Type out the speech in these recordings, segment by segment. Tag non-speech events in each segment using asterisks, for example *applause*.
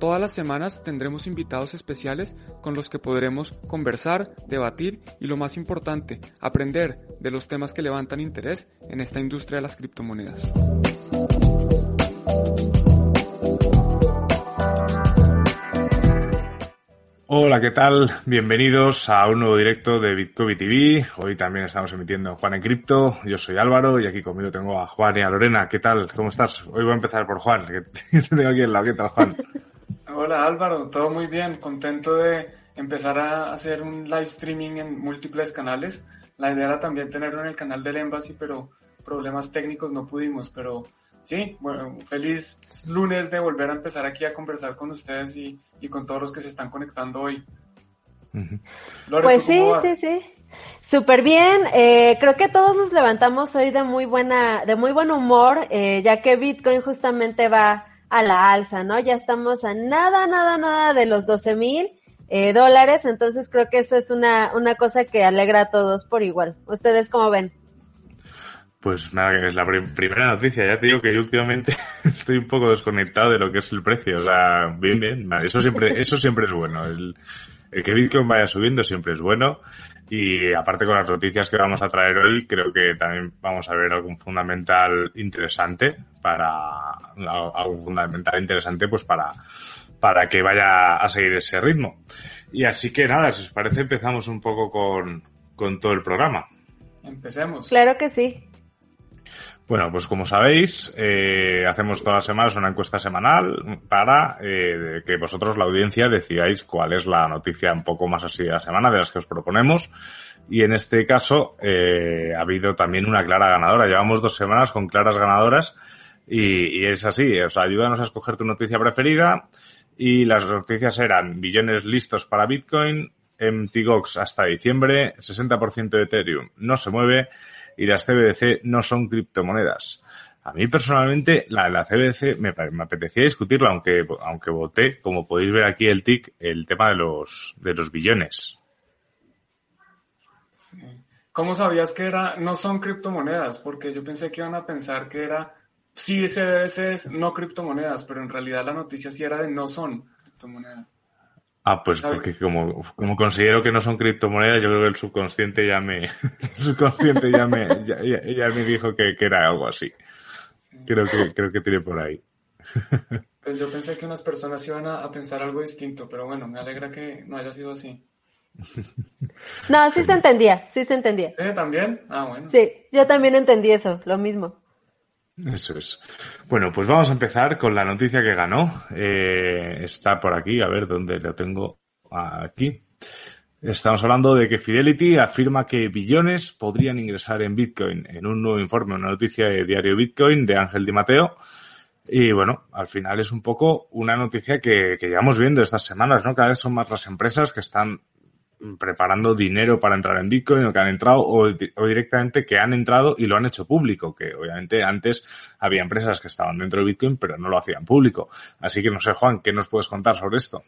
Todas las semanas tendremos invitados especiales con los que podremos conversar, debatir y lo más importante, aprender de los temas que levantan interés en esta industria de las criptomonedas. Hola, ¿qué tal? Bienvenidos a un nuevo directo de Bitcoin TV. Hoy también estamos emitiendo en Juan en Cripto. Yo soy Álvaro y aquí conmigo tengo a Juan y a Lorena. ¿Qué tal? ¿Cómo estás? Hoy voy a empezar por Juan, que *laughs* tengo aquí al lado. ¿Qué tal, Juan? Hola Álvaro, todo muy bien, contento de empezar a hacer un live streaming en múltiples canales. La idea era también tenerlo en el canal del Embassy, pero problemas técnicos no pudimos, pero sí, bueno, feliz lunes de volver a empezar aquí a conversar con ustedes y, con todos los que se están conectando hoy. pues sí, sí, sí. Súper bien, eh, creo que todos nos levantamos hoy de muy buena, de muy buen humor, eh, ya que Bitcoin justamente va a la alza, ¿no? Ya estamos a nada, nada, nada de los 12 mil eh, dólares, entonces creo que eso es una, una cosa que alegra a todos por igual. ¿Ustedes cómo ven? Pues nada, es la primera noticia. Ya te digo que yo últimamente *laughs* estoy un poco desconectado de lo que es el precio. O sea, bien, bien. Eso siempre, eso siempre es bueno. El que Bitcoin vaya subiendo siempre es bueno. Y aparte con las noticias que vamos a traer hoy, creo que también vamos a ver algún fundamental interesante para, algo fundamental interesante pues para, para que vaya a seguir ese ritmo. Y así que nada, si os parece empezamos un poco con, con todo el programa. Empecemos. Claro que sí. Bueno, pues como sabéis, eh, hacemos todas las semanas una encuesta semanal para eh, que vosotros, la audiencia, decidáis cuál es la noticia un poco más así de la semana de las que os proponemos. Y en este caso eh, ha habido también una clara ganadora. Llevamos dos semanas con claras ganadoras y, es así. O sea, ayúdanos a escoger tu noticia preferida. Y las noticias eran billones listos para Bitcoin, MTGOX hasta diciembre, 60% de Ethereum no se mueve y las CBDC no son criptomonedas. A mí personalmente la, la CBDC me, me, apetecía discutirla, aunque, aunque voté, como podéis ver aquí el TIC, el tema de los, de los billones. ¿Cómo sabías que era, no son criptomonedas? Porque yo pensé que iban a pensar que era, sí, CBDC es no criptomonedas, pero en realidad la noticia sí era de no son criptomonedas. Ah, pues porque como, como considero que no son criptomonedas, yo creo que el subconsciente ya me, *laughs* el subconsciente ya me, ya, me dijo que, que, era algo así. Creo que, creo que tiene por ahí. *laughs* Pues yo pensé que unas personas iban a, a, pensar algo distinto, pero bueno, me alegra que no haya sido así. No, sí se entendía, sí se entendía. ¿Sí, también? Ah, bueno. Sí, yo también entendí eso, lo mismo. Eso es. Bueno, pues vamos a empezar con la noticia que ganó. Eh, está por aquí, a ver dónde lo tengo. Aquí. Estamos hablando de que Fidelity afirma que billones podrían ingresar en Bitcoin en un nuevo informe, una noticia de Diario Bitcoin de Ángel Di Mateo. Y bueno, al final es un poco una noticia que, que llevamos viendo estas semanas, ¿no? Cada vez son más las empresas que están preparando dinero para entrar en Bitcoin o que han entrado o, directamente que han entrado y lo han hecho público, que obviamente antes había empresas que estaban dentro de Bitcoin pero no lo hacían público. Así que no sé, Juan, ¿qué nos puedes contar sobre esto?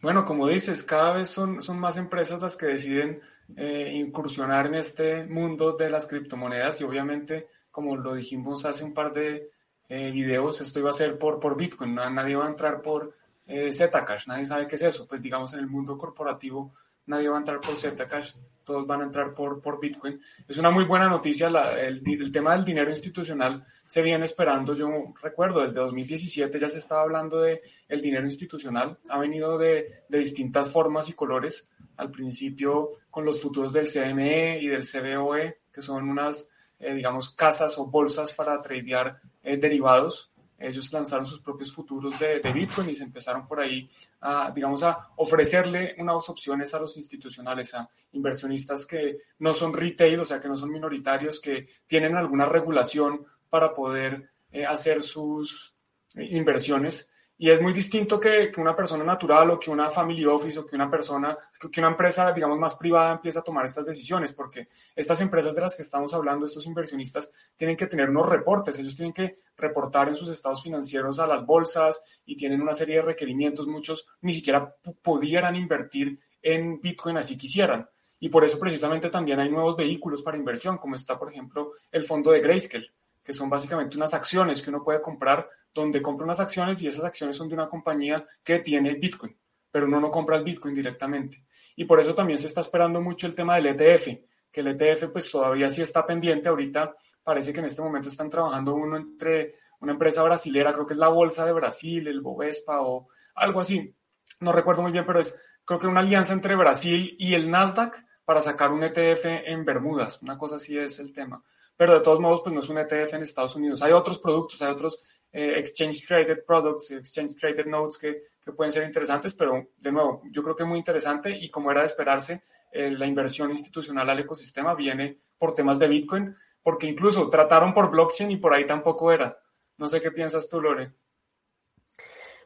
Bueno, como dices, cada vez son, son más empresas las que deciden eh, incursionar en este mundo de las criptomonedas y obviamente, como lo dijimos hace un par de eh, videos, esto iba a ser por, por Bitcoin, nadie va a entrar por eh, Zcash, nadie sabe qué es eso, pues digamos en el mundo corporativo nadie va a entrar por Zcash, todos van a entrar por, por Bitcoin. Es una muy buena noticia, el, tema del dinero institucional se viene esperando, yo recuerdo, desde 2017 ya se estaba hablando de el dinero institucional, ha venido de, de distintas formas y colores, al principio con los futuros del CME y del CBOE, que son unas, eh, digamos, casas o bolsas para tradear eh, derivados, ellos lanzaron sus propios futuros de, Bitcoin y se empezaron por ahí a, digamos, a ofrecerle unas opciones a los institucionales, a inversionistas que no son retail, o sea, que no son minoritarios, que tienen alguna regulación para poder eh, hacer sus inversiones. Y es muy distinto que, que, una persona natural o que una family office o que una persona, que una empresa, digamos, más privada empiece a tomar estas decisiones, porque estas empresas de las que estamos hablando, estos inversionistas, tienen que tener unos reportes, ellos tienen que reportar en sus estados financieros a las bolsas y tienen una serie de requerimientos, muchos ni siquiera pudieran invertir en Bitcoin así quisieran. Y por eso precisamente también hay nuevos vehículos para inversión, como está, por ejemplo, el fondo de Grayscale, que son básicamente unas acciones que uno puede comprar, donde compra unas acciones y esas acciones son de una compañía que tiene Bitcoin, pero uno no compra el Bitcoin directamente. Y por eso también se está esperando mucho el tema del ETF, que el ETF pues todavía sí está pendiente. Ahorita parece que en este momento están trabajando uno entre una empresa brasilera, creo que es la Bolsa de Brasil, el Bovespa o algo así. No recuerdo muy bien, pero es creo que una alianza entre Brasil y el Nasdaq para sacar un ETF en Bermudas. Una cosa así es el tema pero de todos modos, pues no es un ETF en Estados Unidos. Hay otros productos, hay otros eh, Exchange Traded Products, Exchange Traded Notes que, que, pueden ser interesantes, pero de nuevo, yo creo que es muy interesante y como era de esperarse, eh, la inversión institucional al ecosistema viene por temas de Bitcoin, porque incluso trataron por blockchain y por ahí tampoco era. No sé qué piensas tú, Lore.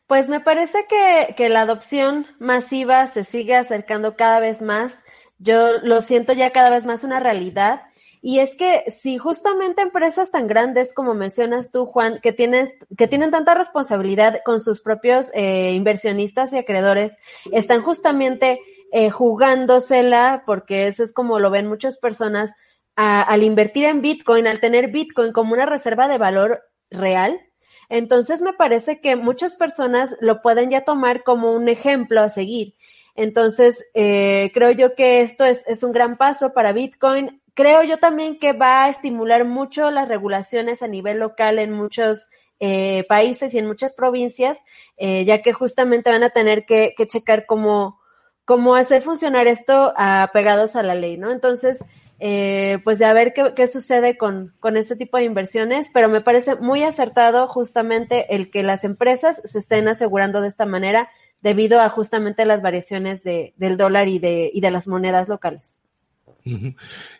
Pues me parece que, que la adopción masiva se sigue acercando cada vez más. Yo lo siento ya cada vez más una realidad y es que si justamente empresas tan grandes como mencionas tú, Juan, que, tienes, que tienen tanta responsabilidad con sus propios eh, inversionistas y acreedores, están justamente eh, jugándosela, porque eso es como lo ven muchas personas, al invertir en Bitcoin, al tener Bitcoin como una reserva de valor real, entonces me parece que muchas personas lo pueden ya tomar como un ejemplo a seguir. Entonces, eh, creo yo que esto es, es, un gran paso para Bitcoin creo yo también que va a estimular mucho las regulaciones a nivel local en muchos eh, países y en muchas provincias, eh, ya que justamente van a tener que, checar cómo, cómo hacer funcionar esto apegados a la ley, ¿no? Entonces, eh, pues de a ver qué, qué sucede con, con este tipo de inversiones, pero me parece muy acertado justamente el que las empresas se estén asegurando de esta manera debido a justamente las variaciones de, del dólar y de, y de las monedas locales.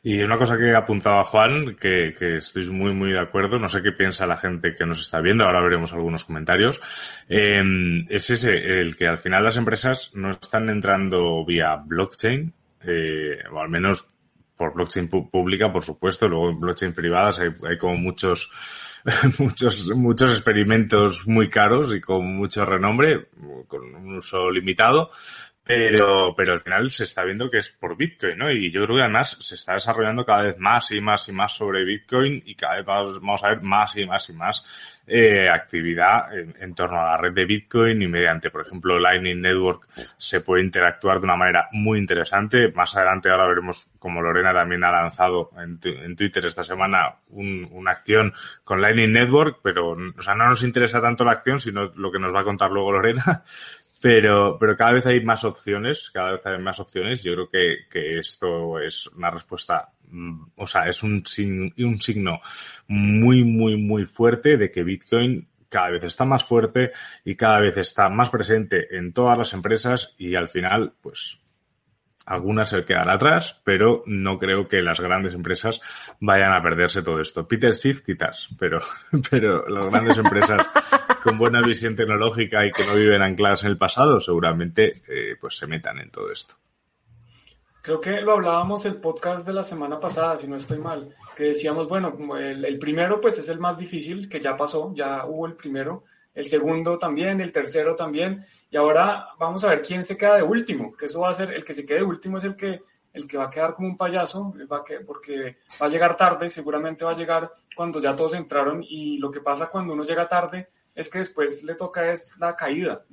Y una cosa que apuntaba Juan, que, estoy muy, muy de acuerdo, no sé qué piensa la gente que nos está viendo, ahora veremos algunos comentarios, eh, es ese, el que al final las empresas no están entrando vía blockchain, eh, o al menos por blockchain pública, por supuesto, luego en blockchain privadas hay, hay como muchos, *laughs* muchos, muchos experimentos muy caros y con mucho renombre, con un uso limitado, pero, pero al final se está viendo que es por Bitcoin, ¿no? Y yo creo que además se está desarrollando cada vez más y más y más sobre Bitcoin y cada vez vamos a ver más y más y más eh, actividad en, torno a la red de Bitcoin y mediante, por ejemplo, Lightning Network se puede interactuar de una manera muy interesante. Más adelante ahora veremos como Lorena también ha lanzado en, en Twitter esta semana un, una acción con Lightning Network, pero o sea, no nos interesa tanto la acción, sino lo que nos va a contar luego Lorena. Pero, pero cada vez hay más opciones, cada vez hay más opciones. Yo creo que, que esto es una respuesta, mm, o sea, es un, un signo muy, muy, muy fuerte de que Bitcoin cada vez está más fuerte y cada vez está más presente en todas las empresas y al final, pues algunas se quedarán atrás, pero no creo que las grandes empresas vayan a perderse todo esto. Peter Schiff quizás, pero, *laughs* pero las grandes empresas con buena visión tecnológica y que no viven ancladas en el pasado seguramente eh, pues se metan en todo esto. Creo que lo hablábamos el podcast de la semana pasada, si no estoy mal, que decíamos, bueno, el, el primero pues es el más difícil, que ya pasó, ya hubo el primero, el segundo también, el tercero también, y ahora vamos a ver quién se queda de último, que eso va a ser, el que se quede de último es el que, el que va a quedar como un payaso, va que, porque va a llegar tarde, seguramente va a llegar cuando ya todos entraron, y lo que pasa cuando uno llega tarde es que después le toca es la caída,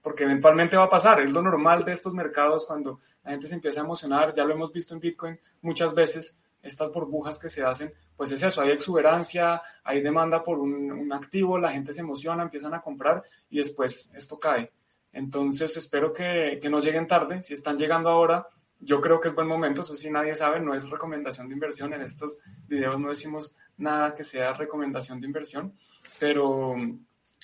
porque eventualmente va a pasar, es lo normal de estos mercados cuando la gente se empieza a emocionar, ya lo hemos visto en Bitcoin muchas veces, estas burbujas que se hacen, pues es eso, hay exuberancia, hay demanda por un, activo, la gente se emociona, empiezan a comprar y después esto cae. Entonces espero que, que no lleguen tarde, si están llegando ahora, yo creo que es buen momento, eso sí nadie sabe, no es recomendación de inversión, en estos videos no decimos nada que sea recomendación de inversión, pero,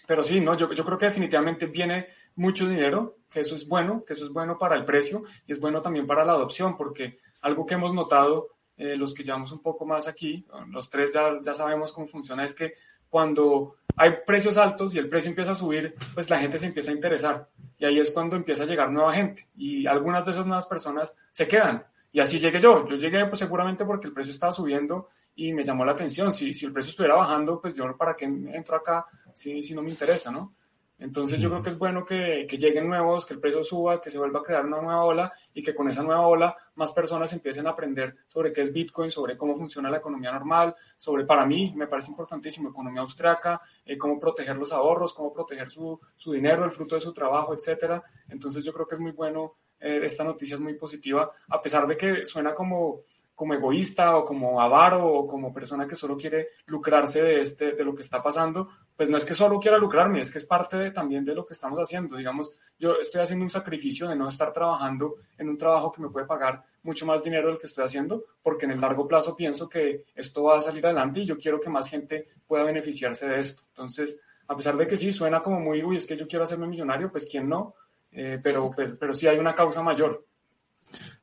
pero sí, no, yo, yo creo que definitivamente viene mucho dinero, que eso es bueno, que eso es bueno para el precio y es bueno también para la adopción, porque algo que hemos notado eh, los que llevamos un poco más aquí, los tres ya, ya sabemos cómo funciona, es que cuando hay precios altos y el precio empieza a subir, pues la gente se empieza a interesar. Y ahí es cuando empieza a llegar nueva gente. Y algunas de esas nuevas personas se quedan. Y así llegué yo. Yo llegué pues seguramente porque el precio estaba subiendo y me llamó la atención. Si, si el precio estuviera bajando, pues yo para qué entro acá si, si no me interesa, ¿no? Entonces yo creo que es bueno que, que, lleguen nuevos, que el precio suba, que se vuelva a crear una nueva ola y que con esa nueva ola más personas empiecen a aprender sobre qué es Bitcoin, sobre cómo funciona la economía normal, sobre, para mí, me parece importantísimo, economía austriaca, eh, cómo proteger los ahorros, cómo proteger su, su, dinero, el fruto de su trabajo, etcétera. Entonces yo creo que es muy bueno, eh, esta noticia es muy positiva, a pesar de que suena como como egoísta o como avaro o como persona que solo quiere lucrarse de, este, de lo que está pasando, pues no es que solo quiera lucrarme, es que es parte también de lo que estamos haciendo. Digamos, yo estoy haciendo un sacrificio de no estar trabajando en un trabajo que me puede pagar mucho más dinero del que estoy haciendo, porque en el largo plazo pienso que esto va a salir adelante y yo quiero que más gente pueda beneficiarse de esto. Entonces, a pesar de que sí, suena como muy, uy, es que yo quiero hacerme millonario, pues quién no, eh, pero, pues, pero sí hay una causa mayor.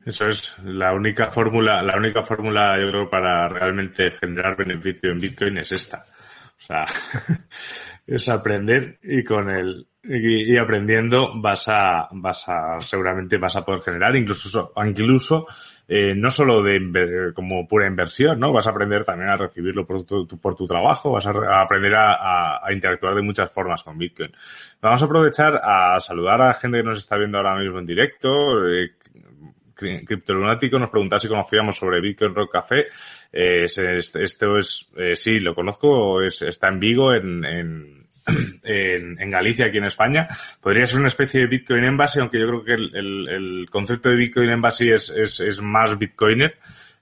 Eso es la única fórmula, la única fórmula, yo creo, para realmente generar beneficio en Bitcoin es esta. O sea, *laughs* es aprender y con el, y, aprendiendo vas a, vas a, seguramente vas a poder generar incluso, incluso, eh, no solo de como pura inversión, ¿no? Vas a aprender también a recibirlo por tu, por tu trabajo, vas a, aprender a, interactuar de muchas formas con Bitcoin. Vamos a aprovechar a saludar a la gente que nos está viendo ahora mismo en directo, eh, Criptolunático nos preguntaba si conocíamos sobre Bitcoin Rock Café. Eh, esto es, eh, sí, lo conozco, es, está en Vigo, en, en, *clears throat* en, Galicia, aquí en España. Podría ser una especie de Bitcoin Embassy, aunque yo creo que el concepto de Bitcoin Embassy es, es, es más Bitcoiner.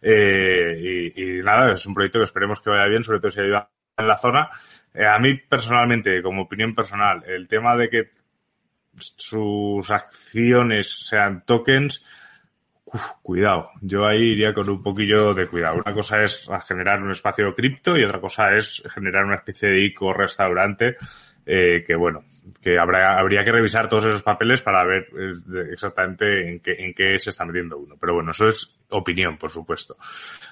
Eh, y, y, nada, es un proyecto que esperemos que vaya bien, sobre todo si ayuda en la zona. Eh, a mí personalmente, como opinión personal, el tema de que sus acciones sean tokens, cuidado. Yo ahí iría con un poquillo de cuidado. Una cosa es generar un espacio cripto y otra cosa es generar una especie de ICO restaurante eh, que bueno, que habrá, habría que revisar todos esos papeles para ver eh, exactamente en qué, en qué se está metiendo uno. Pero bueno, eso es opinión, por supuesto.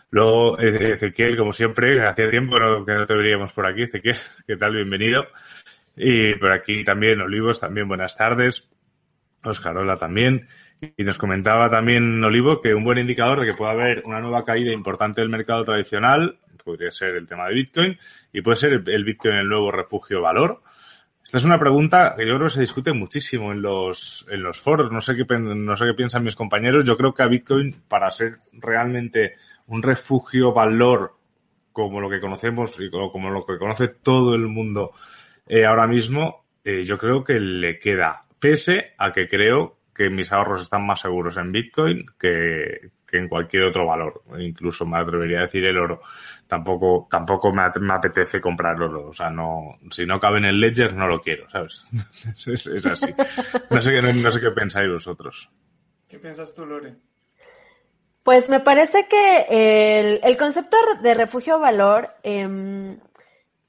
Luego, eh, Ezequiel, como siempre, hacía tiempo que no te veríamos por aquí. Ezequiel, ¿qué tal? Bienvenido. Y por aquí también, Olivos, también buenas tardes. Oscarola también. Y nos comentaba también Olivo que un buen indicador de que puede haber una nueva caída importante del mercado tradicional podría ser el tema de Bitcoin y puede ser el Bitcoin el nuevo refugio valor. Esta es una pregunta que yo creo que se discute muchísimo en los, en los foros. No sé qué, no sé qué piensan mis compañeros. Yo creo que a Bitcoin, para ser realmente un refugio valor como lo que conocemos y como lo que conoce todo el mundo eh, ahora mismo, eh, yo creo que le queda, pese a que creo que mis ahorros están más seguros en Bitcoin que, que en cualquier otro valor. Incluso me atrevería a decir el oro. Tampoco, tampoco me, apetece comprar oro. O sea, no, si no cabe en el Ledger, no lo quiero, ¿sabes? *laughs* es, así. No sé, no, sé qué pensáis vosotros. ¿Qué piensas tú, Lore? Pues me parece que el, el concepto de refugio valor eh,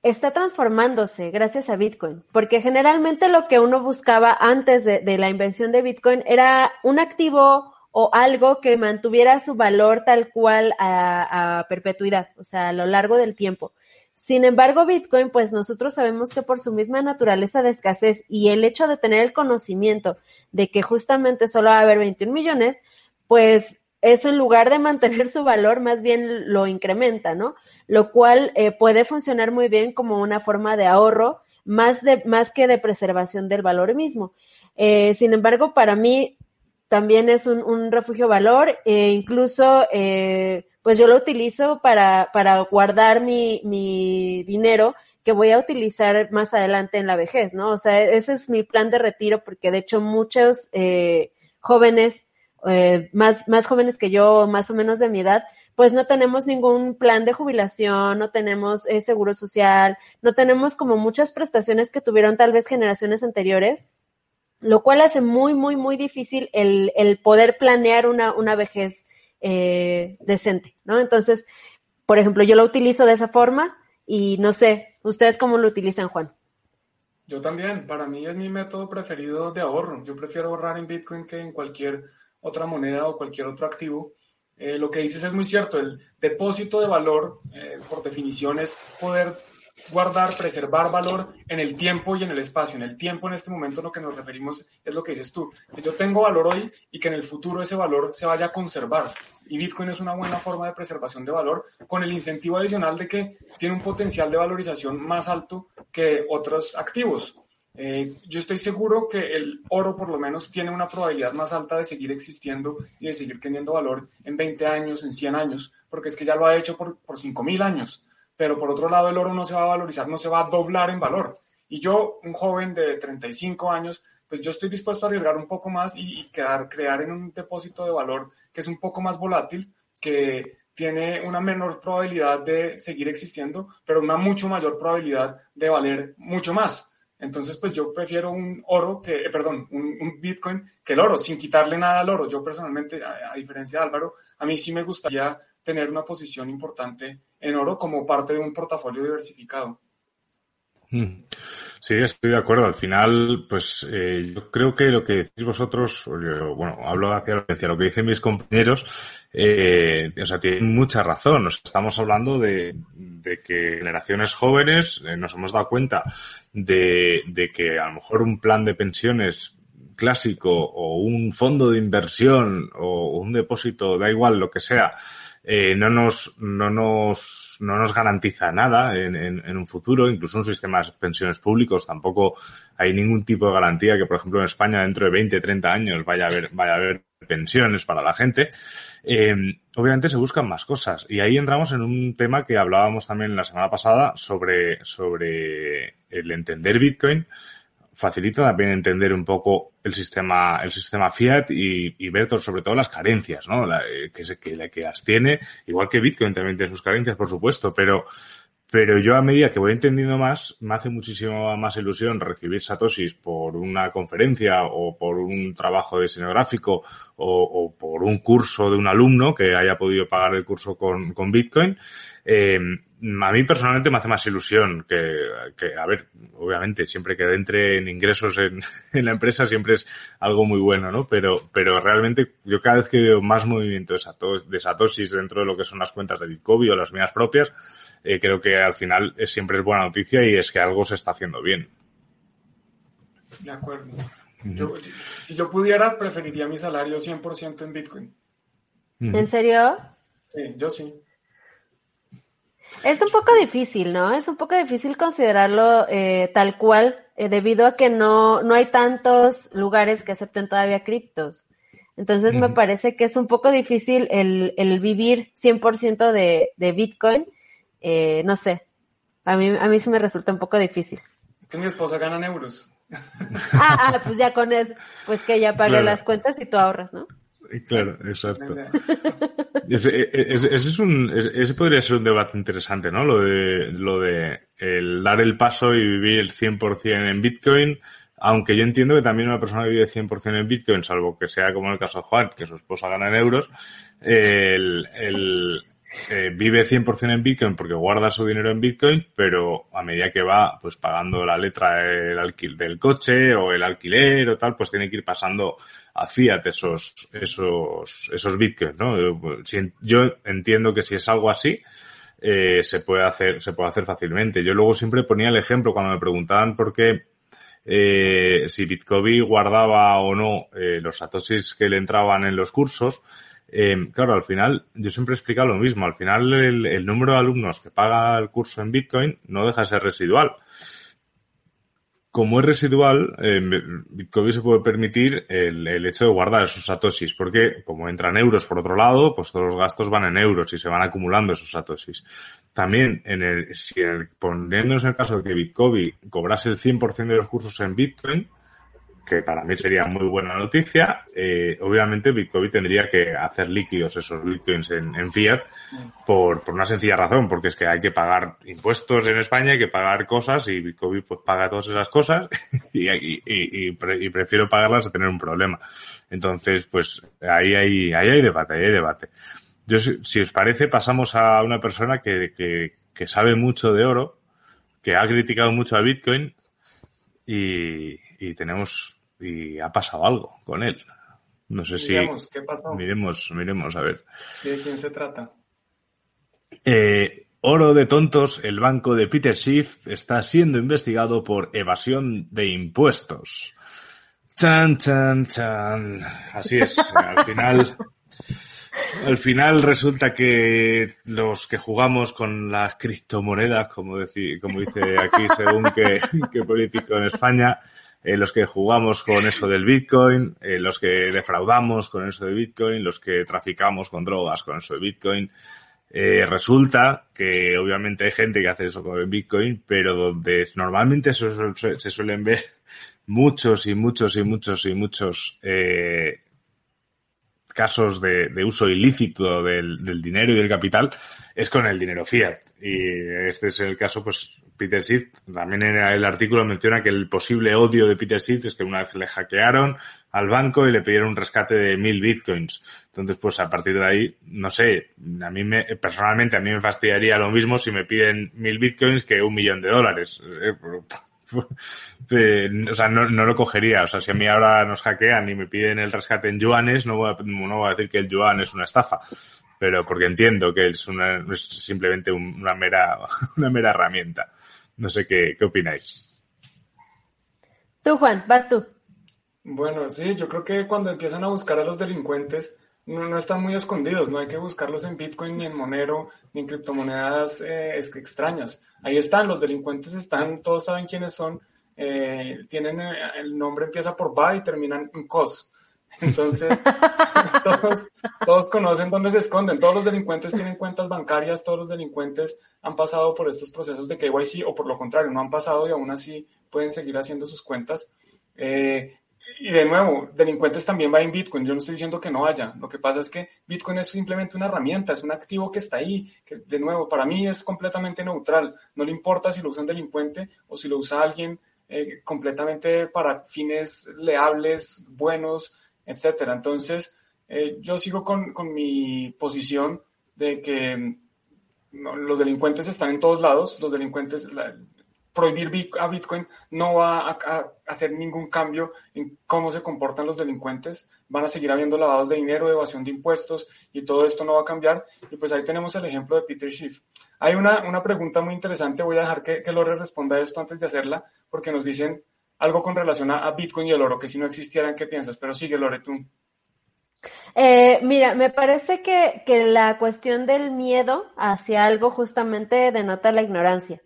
está transformándose gracias a Bitcoin, porque generalmente lo que uno buscaba antes de, la invención de Bitcoin era un activo o algo que mantuviera su valor tal cual a, perpetuidad, o sea, a lo largo del tiempo. Sin embargo, Bitcoin, pues nosotros sabemos que por su misma naturaleza de escasez y el hecho de tener el conocimiento de que justamente solo va a haber 21 millones, pues eso en lugar de mantener su valor, más bien lo incrementa, ¿no? Lo cual eh, puede funcionar muy bien como una forma de ahorro, más, de, más que de preservación del valor mismo. Eh, sin embargo, para mí también es un, refugio valor, e incluso eh, pues yo lo utilizo para, para guardar mi, mi dinero que voy a utilizar más adelante en la vejez, ¿no? O sea, ese es mi plan de retiro porque de hecho muchos jóvenes, más, más jóvenes que yo, más o menos de mi edad, pues no tenemos ningún plan de jubilación, no tenemos eh, seguro social, no tenemos como muchas prestaciones que tuvieron tal vez generaciones anteriores, lo cual hace muy, muy, muy difícil el, el poder planear una, una vejez eh, decente, ¿no? Entonces, por ejemplo, yo lo utilizo de esa forma y no sé, ¿ustedes cómo lo utilizan, Juan? Yo también, para mí es mi método preferido de ahorro. Yo prefiero ahorrar en Bitcoin que en cualquier otra moneda o cualquier otro activo eh, lo que dices es muy cierto, el depósito de valor, eh, por definición, es poder guardar, preservar valor en el tiempo y en el espacio. En el tiempo, en este momento, lo que nos referimos es lo que dices tú, que yo tengo valor hoy y que en el futuro ese valor se vaya a conservar. Y Bitcoin es una buena forma de preservación de valor con el incentivo adicional de que tiene un potencial de valorización más alto que otros activos. Eh, yo estoy seguro que el oro por lo menos tiene una probabilidad más alta de seguir existiendo y de seguir teniendo valor en 20 años, en 100 años, porque es que ya lo ha hecho por, por 5.000 años. Pero por otro lado, el oro no se va a valorizar, no se va a doblar en valor. Y yo, un joven de 35 años, pues yo estoy dispuesto a arriesgar un poco más y, quedar, crear en un depósito de valor que es un poco más volátil, que tiene una menor probabilidad de seguir existiendo, pero una mucho mayor probabilidad de valer mucho más. Entonces, pues yo prefiero un oro que, eh, perdón, un, Bitcoin que el oro, sin quitarle nada al oro. Yo personalmente, a, diferencia de Álvaro, a mí sí me gustaría tener una posición importante en oro como parte de un portafolio diversificado. Mm. Sí, estoy de acuerdo. Al final, pues eh, yo creo que lo que decís vosotros, bueno, hablo hacia la audiencia, lo que dicen mis compañeros, eh, o sea, tienen mucha razón. estamos hablando de, que generaciones jóvenes eh, nos hemos dado cuenta de, de que a lo mejor un plan de pensiones clásico o un fondo de inversión o un depósito, da igual lo que sea, eh, no nos, no nos, no nos garantiza nada en, en, un futuro, incluso un sistema de pensiones públicos tampoco hay ningún tipo de garantía que, por ejemplo, en España dentro de 20, 30 años vaya a haber, vaya a haber pensiones para la gente. Eh, obviamente se buscan más cosas y ahí entramos en un tema que hablábamos también la semana pasada sobre, sobre el entender Bitcoin facilita también entender un poco el sistema, el sistema Fiat y, ver sobre todo las carencias, ¿no? La, eh, que, que, que las tiene, igual que Bitcoin también tiene sus carencias, por supuesto, pero, pero yo a medida que voy entendiendo más, me hace muchísimo más ilusión recibir satoshis por una conferencia o por un trabajo de diseño gráfico o, por un curso de un alumno que haya podido pagar el curso con, con Bitcoin. Eh, a mí personalmente me hace más ilusión que, que, a ver, obviamente, siempre que entre en ingresos en, *laughs* en, la empresa siempre es algo muy bueno, ¿no? Pero, pero realmente yo cada vez que veo más movimiento de, satoshis dentro de lo que son las cuentas de Bitcoin o las mías propias, eh, creo que al final es, siempre es buena noticia y es que algo se está haciendo bien. De acuerdo. yo, si yo pudiera, preferiría mi salario 100% en Bitcoin. ¿En serio? Sí, yo sí. Es un poco difícil, ¿no? Es un poco difícil considerarlo eh, tal cual, eh, debido a que no, no hay tantos lugares que acepten todavía criptos. Entonces me parece que es un poco difícil el, el vivir 100% de, de Bitcoin. Eh, no sé, a mí, a mí sí me resulta un poco difícil. Es que mi esposa gana en euros. Ah, ah, pues ya con eso, pues que ya pague las cuentas y tú ahorras, ¿no? Claro, exacto. *laughs* Ese, ese, es un, ese podría ser un debate interesante, ¿no? Lo de, lo de el dar el paso y vivir el 100% en Bitcoin, aunque yo entiendo que también una persona que vive 100% en Bitcoin, salvo que sea como en el caso de Juan, que su esposa gana en euros, el, el, eh, vive 100% en Bitcoin porque guarda su dinero en Bitcoin, pero a medida que va pues pagando la letra del, alquil, del coche o el alquiler o tal, pues tiene que ir pasando a fiat esos, esos, esos Bitcoins, ¿no? Yo entiendo que si es algo así, eh, se puede hacer, se puede hacer fácilmente. Yo luego siempre ponía el ejemplo cuando me preguntaban por qué eh, si Bitcoin guardaba o no eh, los satoshis que le entraban en los cursos, eh, claro, al final, yo siempre he explicado lo mismo. Al final, el, número de alumnos que paga el curso en Bitcoin no deja de ser residual. Como es residual, eh, Bitcoin se puede permitir el, hecho de guardar esos satoshis, porque como entran euros por otro lado, pues todos los gastos van en euros y se van acumulando esos satoshis. También, en el, si en poniéndonos en el caso de que Bitcoin cobrase el 100% de los cursos en Bitcoin, que para mí sería muy buena noticia. Eh, obviamente Bitcoin tendría que hacer líquidos esos bitcoins en, fiat por, por, una sencilla razón, porque es que hay que pagar impuestos en España, hay que pagar cosas y Bitcoin pues paga todas esas cosas *laughs* y, y, y, prefiero pagarlas a tener un problema. Entonces, pues ahí hay, ahí hay debate, ahí hay debate. Yo, si os parece, pasamos a una persona que, que, que sabe mucho de oro, que ha criticado mucho a Bitcoin y, y tenemos y ha pasado algo con él. No sé si ¿qué pasó? miremos, miremos a ver. ¿De quién se trata? Eh, Oro de tontos, el banco de Peter Schiff está siendo investigado por evasión de impuestos. Chan, chan, chan. Así es, al final *laughs* al final resulta que los que jugamos con las criptomonedas, como, como dice aquí *laughs* según que, político en España, eh, los que jugamos con eso del Bitcoin, eh, los que defraudamos con eso de Bitcoin, los que traficamos con drogas con eso de Bitcoin, eh, resulta que obviamente hay gente que hace eso con el Bitcoin, pero donde normalmente se, se suelen ver muchos y muchos y muchos y muchos eh, casos de, de uso ilícito del, dinero y del capital es con el dinero fiat. Y este es el caso, pues, Peter Schiff, también en el artículo menciona que el posible odio de Peter Schiff es que una vez le hackearon al banco y le pidieron un rescate de mil bitcoins. Entonces, pues a partir de ahí, no sé, a mí me, personalmente a mí me fastidiaría lo mismo si me piden mil bitcoins que un millón de dólares. *laughs* Eh, o sea, no, no, lo cogería. O sea, si a mí ahora nos hackean y me piden el rescate en yuanes, no voy a, no voy a decir que el yuan es una estafa. Pero porque entiendo que es, una, es simplemente una mera, *laughs* una mera herramienta. No sé qué, qué opináis. Tú, Juan, vas tú. Bueno, sí, yo creo que cuando empiezan a buscar a los delincuentes, no, están muy escondidos, no hay que buscarlos en Bitcoin, ni en Monero, ni en criptomonedas eh, extrañas. Ahí están, los delincuentes están, todos saben quiénes son, eh, tienen eh, el nombre empieza por BA y terminan en COS. *laughs* Entonces, *laughs* todos, conocen dónde se esconden, todos los delincuentes tienen cuentas bancarias, todos los delincuentes han pasado por estos procesos de KYC o por lo contrario, no han pasado y aún así pueden seguir haciendo sus cuentas. Y de nuevo, delincuentes también va en Bitcoin. Yo no estoy diciendo que no haya. Lo que pasa es que Bitcoin es simplemente una herramienta, es un activo que está ahí, de nuevo, para mí es completamente neutral. No le importa si lo usa un delincuente o si lo usa alguien eh, completamente para fines leables, buenos, etcétera. Entonces, eh, yo sigo con, con, mi posición de que mm, los delincuentes están en todos lados, los delincuentes, prohibir a Bitcoin no va a, hacer ningún cambio en cómo se comportan los delincuentes. Van a seguir habiendo lavados de dinero, evasión de impuestos y todo esto no va a cambiar. Y pues ahí tenemos el ejemplo de Peter Schiff. Hay una, una pregunta muy interesante, voy a dejar que, Lore responda esto antes de hacerla, porque nos dicen algo con relación a, Bitcoin y el oro, que si no existieran, ¿qué piensas? Pero sigue, Lore, tú. Eh, mira, me parece que, que la cuestión del miedo hacia algo justamente denota la ignorancia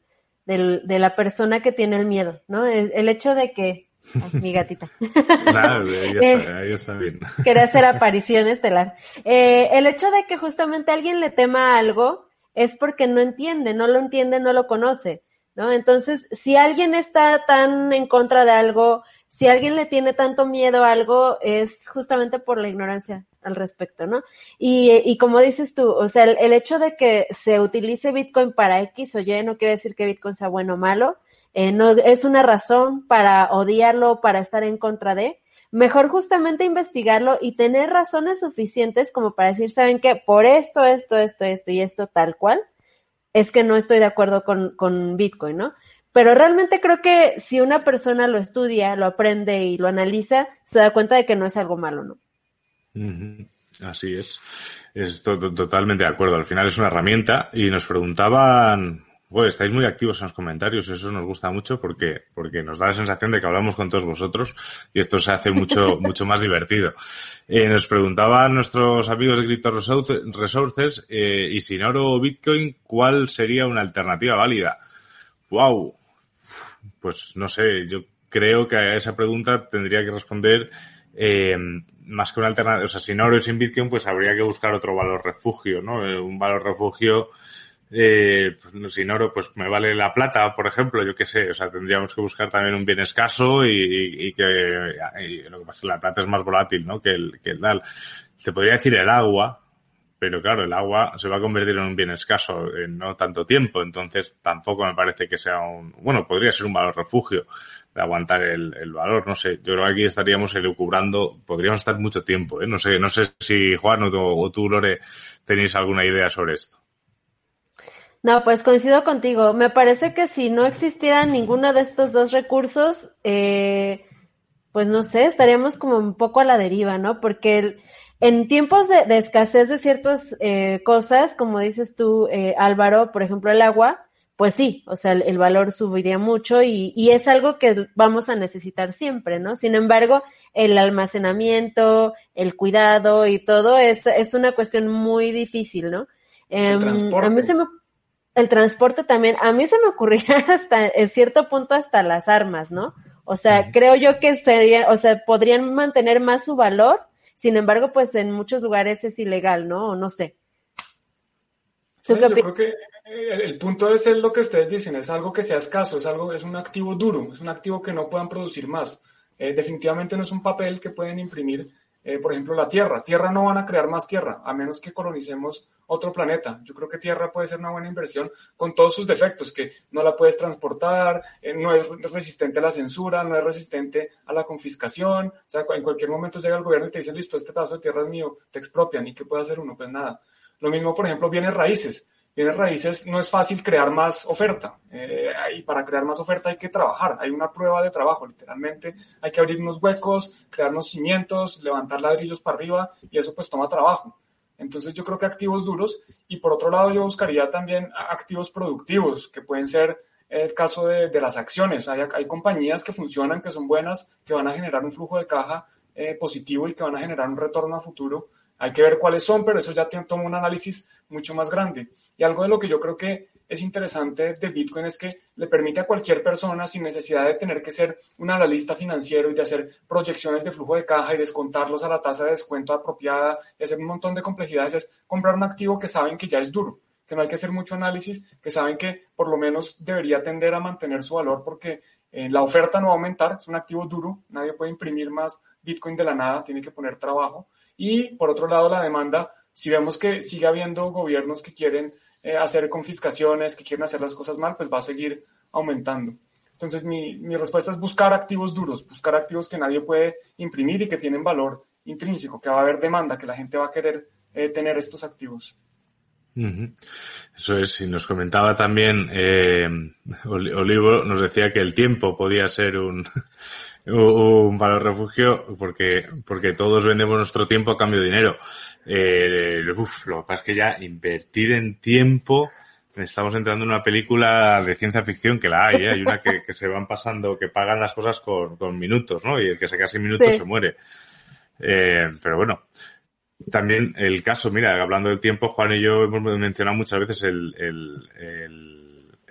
del, de la persona que tiene el miedo, ¿no? El, hecho de que, mi gatita. *laughs* Claro, está, ahí está bien. Quería hacer aparición estelar. Eh, el hecho de que justamente alguien le tema algo es porque no entiende, no lo entiende, no lo conoce, ¿no? Entonces, si alguien está tan en contra de algo, si alguien le tiene tanto miedo a algo, es justamente por la ignorancia al respecto, ¿no? Y, y como dices tú, o sea, el, hecho de que se utilice Bitcoin para X o Y no quiere decir que Bitcoin sea bueno o malo, eh, no es una razón para odiarlo, para estar en contra de. Mejor justamente investigarlo y tener razones suficientes como para decir, ¿saben qué? Por esto, esto, esto, esto y esto tal cual, es que no estoy de acuerdo con, con Bitcoin, ¿no? Pero realmente creo que si una persona lo estudia, lo aprende y lo analiza, se da cuenta de que no es algo malo, ¿no? Así es. Es totalmente de acuerdo. Al final es una herramienta y nos preguntaban, bueno, estáis muy activos en los comentarios, eso nos gusta mucho porque, porque nos da la sensación de que hablamos con todos vosotros y esto se hace mucho, *laughs* mucho más divertido. Eh, nos preguntaban nuestros amigos de Crypto Resources, eh, y sin oro o Bitcoin, ¿cuál sería una alternativa válida? Wow, pues no sé, yo creo que a esa pregunta tendría que responder eh, más que una alternativa, o sea, sin oro y sin Bitcoin, pues habría que buscar otro valor refugio, ¿no? Eh, un valor refugio, eh, pues, sin oro, pues me vale la plata, por ejemplo, yo qué sé, o sea, tendríamos que buscar también un bien escaso y, que lo que pasa es que la plata es más volátil, ¿no? Que el, que el tal. Te podría decir el agua, pero claro, el agua se va a convertir en un bien escaso en no tanto tiempo, entonces tampoco me parece que sea un, bueno, podría ser un valor refugio aguantar el, el valor, no sé, yo creo que aquí estaríamos elucubrando, podríamos estar mucho tiempo, ¿eh? no sé, no sé si Juan o tú, Lore, tenéis alguna idea sobre esto. No, pues coincido contigo. Me parece que si no existiera ninguno de estos dos recursos, eh, pues no sé, estaríamos como un poco a la deriva, ¿no? Porque en tiempos de, escasez de ciertas eh, cosas, como dices tú, eh, Álvaro, por ejemplo, el agua, pues sí, o sea, el, valor subiría mucho y, y, es algo que vamos a necesitar siempre, ¿no? Sin embargo, el almacenamiento, el cuidado y todo es, es una cuestión muy difícil, ¿no? el em, transporte. A mí se me, el transporte también, a mí se me ocurría *laughs* hasta, en cierto punto, hasta las armas, ¿no? O sea, creo yo que sería, o sea, podrían mantener más su valor, sin embargo, pues en muchos lugares es ilegal, ¿no? O no sé. El, punto de ser lo que ustedes dicen, es algo que sea escaso, es algo, es un activo duro, es un activo que no puedan producir más. Eh, definitivamente no es un papel que pueden imprimir, eh, por ejemplo, la Tierra. Tierra no van a crear más Tierra, a menos que colonicemos otro planeta. Yo creo que Tierra puede ser una buena inversión con todos sus defectos, que no la puedes transportar, eh, no es resistente a la censura, no es resistente a la confiscación. O sea, en cualquier momento llega el gobierno y te dice, listo, este pedazo de tierra es mío, te expropian. ¿Y qué puede hacer uno? Pues nada. Lo mismo, por ejemplo, bienes raíces bienes raíces no es fácil crear más oferta. Eh, y para crear más oferta hay que trabajar, hay una prueba de trabajo, literalmente hay que abrir unos huecos, crear unos cimientos, levantar ladrillos para arriba y eso pues toma trabajo. Entonces yo creo que activos duros y por otro lado yo buscaría también activos productivos, que pueden ser el caso de, las acciones. Hay, compañías que funcionan, que son buenas, que van a generar un flujo de caja eh, positivo y que van a generar un retorno a futuro hay que ver cuáles son, pero eso ya toma un análisis mucho más grande. Y algo de lo que yo creo que es interesante de Bitcoin es que le permite a cualquier persona, sin necesidad de tener que ser un analista financiero y de hacer proyecciones de flujo de caja y descontarlos a la tasa de descuento apropiada y hacer un montón de complejidades, es comprar un activo que saben que ya es duro, que no hay que hacer mucho análisis, que saben que por lo menos debería tender a mantener su valor porque eh, la oferta no va a aumentar, es un activo duro, nadie puede imprimir más Bitcoin de la nada, tiene que poner trabajo y por otro lado, la demanda, si vemos que sigue habiendo gobiernos que quieren eh, hacer confiscaciones, que quieren hacer las cosas mal, pues va a seguir aumentando. Entonces, mi, mi, respuesta es buscar activos duros, buscar activos que nadie puede imprimir y que tienen valor intrínseco, que va a haber demanda, que la gente va a querer eh, tener estos activos. Eso es, y nos comentaba también, eh, Olivo nos decía que el tiempo podía ser un, un valor refugio porque, porque todos vendemos nuestro tiempo a cambio de dinero. Eh, uf, lo que pasa es que ya invertir en tiempo, estamos entrando en una película de ciencia ficción que la hay, ¿eh? hay una que, que, se van pasando, que pagan las cosas con, con minutos, ¿no? Y el que se queda sin minutos se muere. Eh, pero bueno, también el caso, mira, hablando del tiempo, Juan y yo hemos mencionado muchas veces el, el, el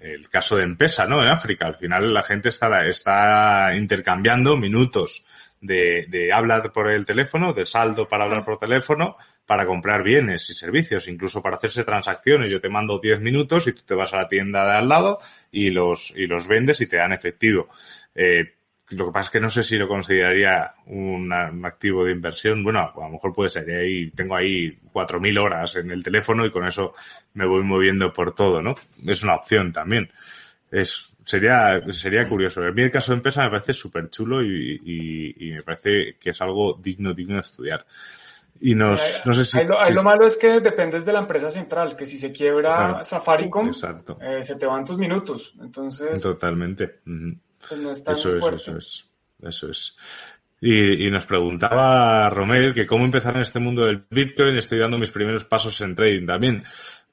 el caso de Empesa, ¿no? En África. Al final la gente está, está intercambiando minutos de, de hablar por el teléfono, de saldo para hablar por teléfono, para comprar bienes y servicios, incluso para hacerse transacciones. Yo te mando 10 minutos y tú te vas a la tienda de al lado y los, y los vendes y te dan efectivo. Eh, lo que pasa es que no sé si lo consideraría un activo de inversión. Bueno, a lo mejor puede ser. ¿eh? tengo ahí 4.000 horas en el teléfono y con eso me voy moviendo por todo, ¿no? Es una opción también. Es, sería, sería curioso. A mí el caso de empresa me parece súper chulo y, y, y, me parece que es algo digno, digno de estudiar. Y nos, no sé si, ahí lo, malo es que dependes de la empresa central, que si se quiebra Safaricom, eh, se te van tus minutos. Entonces. Totalmente. Pues eso es, eso es, eso es. Y, y, nos preguntaba Romel que cómo empezar en este mundo del Bitcoin. Estoy dando mis primeros pasos en trading también.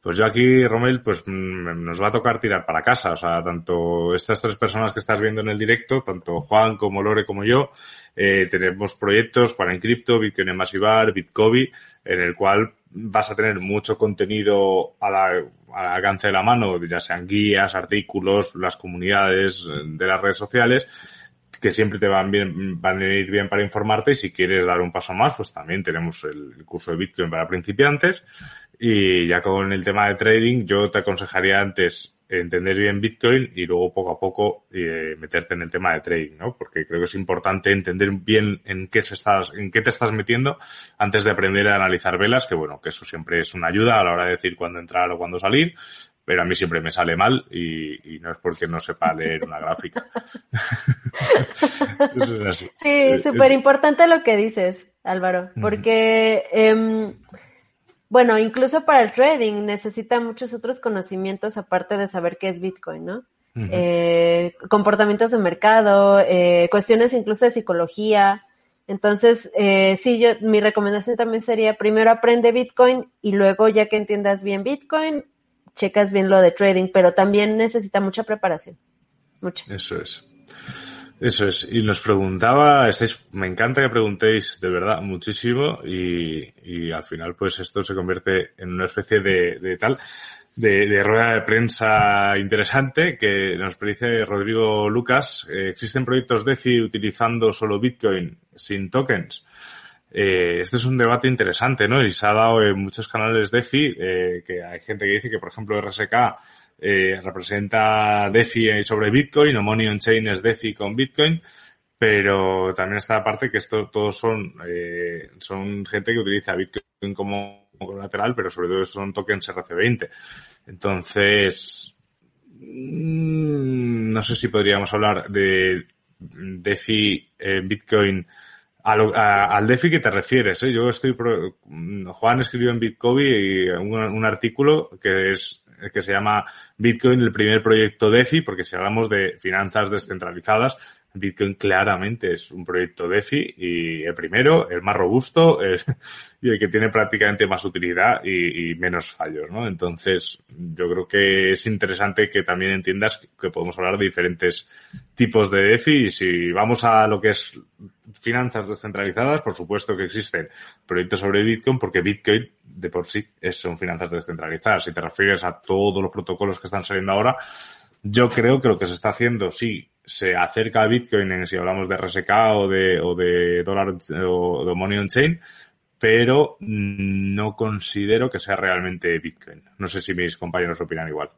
Pues yo aquí, Romel, pues mm, nos va a tocar tirar para casa. O sea, tanto estas tres personas que estás viendo en el directo, tanto Juan como Lore como yo, eh, tenemos proyectos para Encrypto, Bitcoin en Masivar, Bitcoin, en el cual vas a tener mucho contenido a la, al alcance de la mano, ya sean guías, artículos, las comunidades de las redes sociales, que siempre te van bien, van a ir bien para informarte y si quieres dar un paso más, pues también tenemos el curso de Bitcoin para principiantes. Y ya con el tema de trading, yo te aconsejaría antes entender bien Bitcoin y luego poco a poco eh, meterte en el tema de trading, ¿no? Porque creo que es importante entender bien en qué se estás, en qué te estás metiendo antes de aprender a analizar velas, que bueno, que eso siempre es una ayuda a la hora de decir cuándo entrar o cuándo salir, pero a mí siempre me sale mal y, y no es porque no sepa leer una gráfica. *laughs* eso es así. Sí, súper importante lo que dices, Álvaro, porque eh, bueno, incluso para el trading necesita muchos otros conocimientos aparte de saber qué es Bitcoin, ¿no? eh, comportamientos de mercado, eh, cuestiones incluso de psicología. Entonces, eh, sí, yo, mi recomendación también sería primero aprende Bitcoin y luego ya que entiendas bien Bitcoin, checas bien lo de trading, pero también necesita mucha preparación. Mucha. Eso es. Eso es. Y nos preguntaba, estáis, me encanta que preguntéis de verdad muchísimo y, y al final pues esto se convierte en una especie de, de tal, de, de, rueda de prensa interesante que nos dice Rodrigo Lucas. Eh, ¿Existen proyectos DeFi utilizando solo Bitcoin sin tokens? Eh, este es un debate interesante, ¿no? Y se ha dado en muchos canales DeFi, eh, que hay gente que dice que, por ejemplo, RSK eh, representa DeFi sobre Bitcoin o Money on Chain es DeFi con Bitcoin, pero también está la parte que esto todos son, eh, son gente que utiliza Bitcoin como colateral, pero sobre todo son tokens RC20. Entonces, mm, no sé si podríamos hablar de DeFi en Bitcoin al DeFi que te refieres. ¿eh? Yo estoy. Juan escribió en Bitcoin un artículo que es que se llama Bitcoin el primer proyecto DeFi, porque si hablamos de finanzas descentralizadas, Bitcoin claramente es un proyecto DeFi y el primero, el más robusto y el que tiene prácticamente más utilidad y, menos fallos, ¿no? Entonces, yo creo que es interesante que también entiendas que podemos hablar de diferentes tipos de DeFi y si vamos a lo que es finanzas descentralizadas, por supuesto que existen proyectos sobre Bitcoin porque Bitcoin de por sí son finanzas descentralizadas. Si te refieres a todos los protocolos que están saliendo ahora, yo creo que lo que se está haciendo, sí, se acerca a Bitcoin en si hablamos de RSK o de, o de dólar o de money on chain, pero no considero que sea realmente Bitcoin. No sé si mis compañeros opinan igual.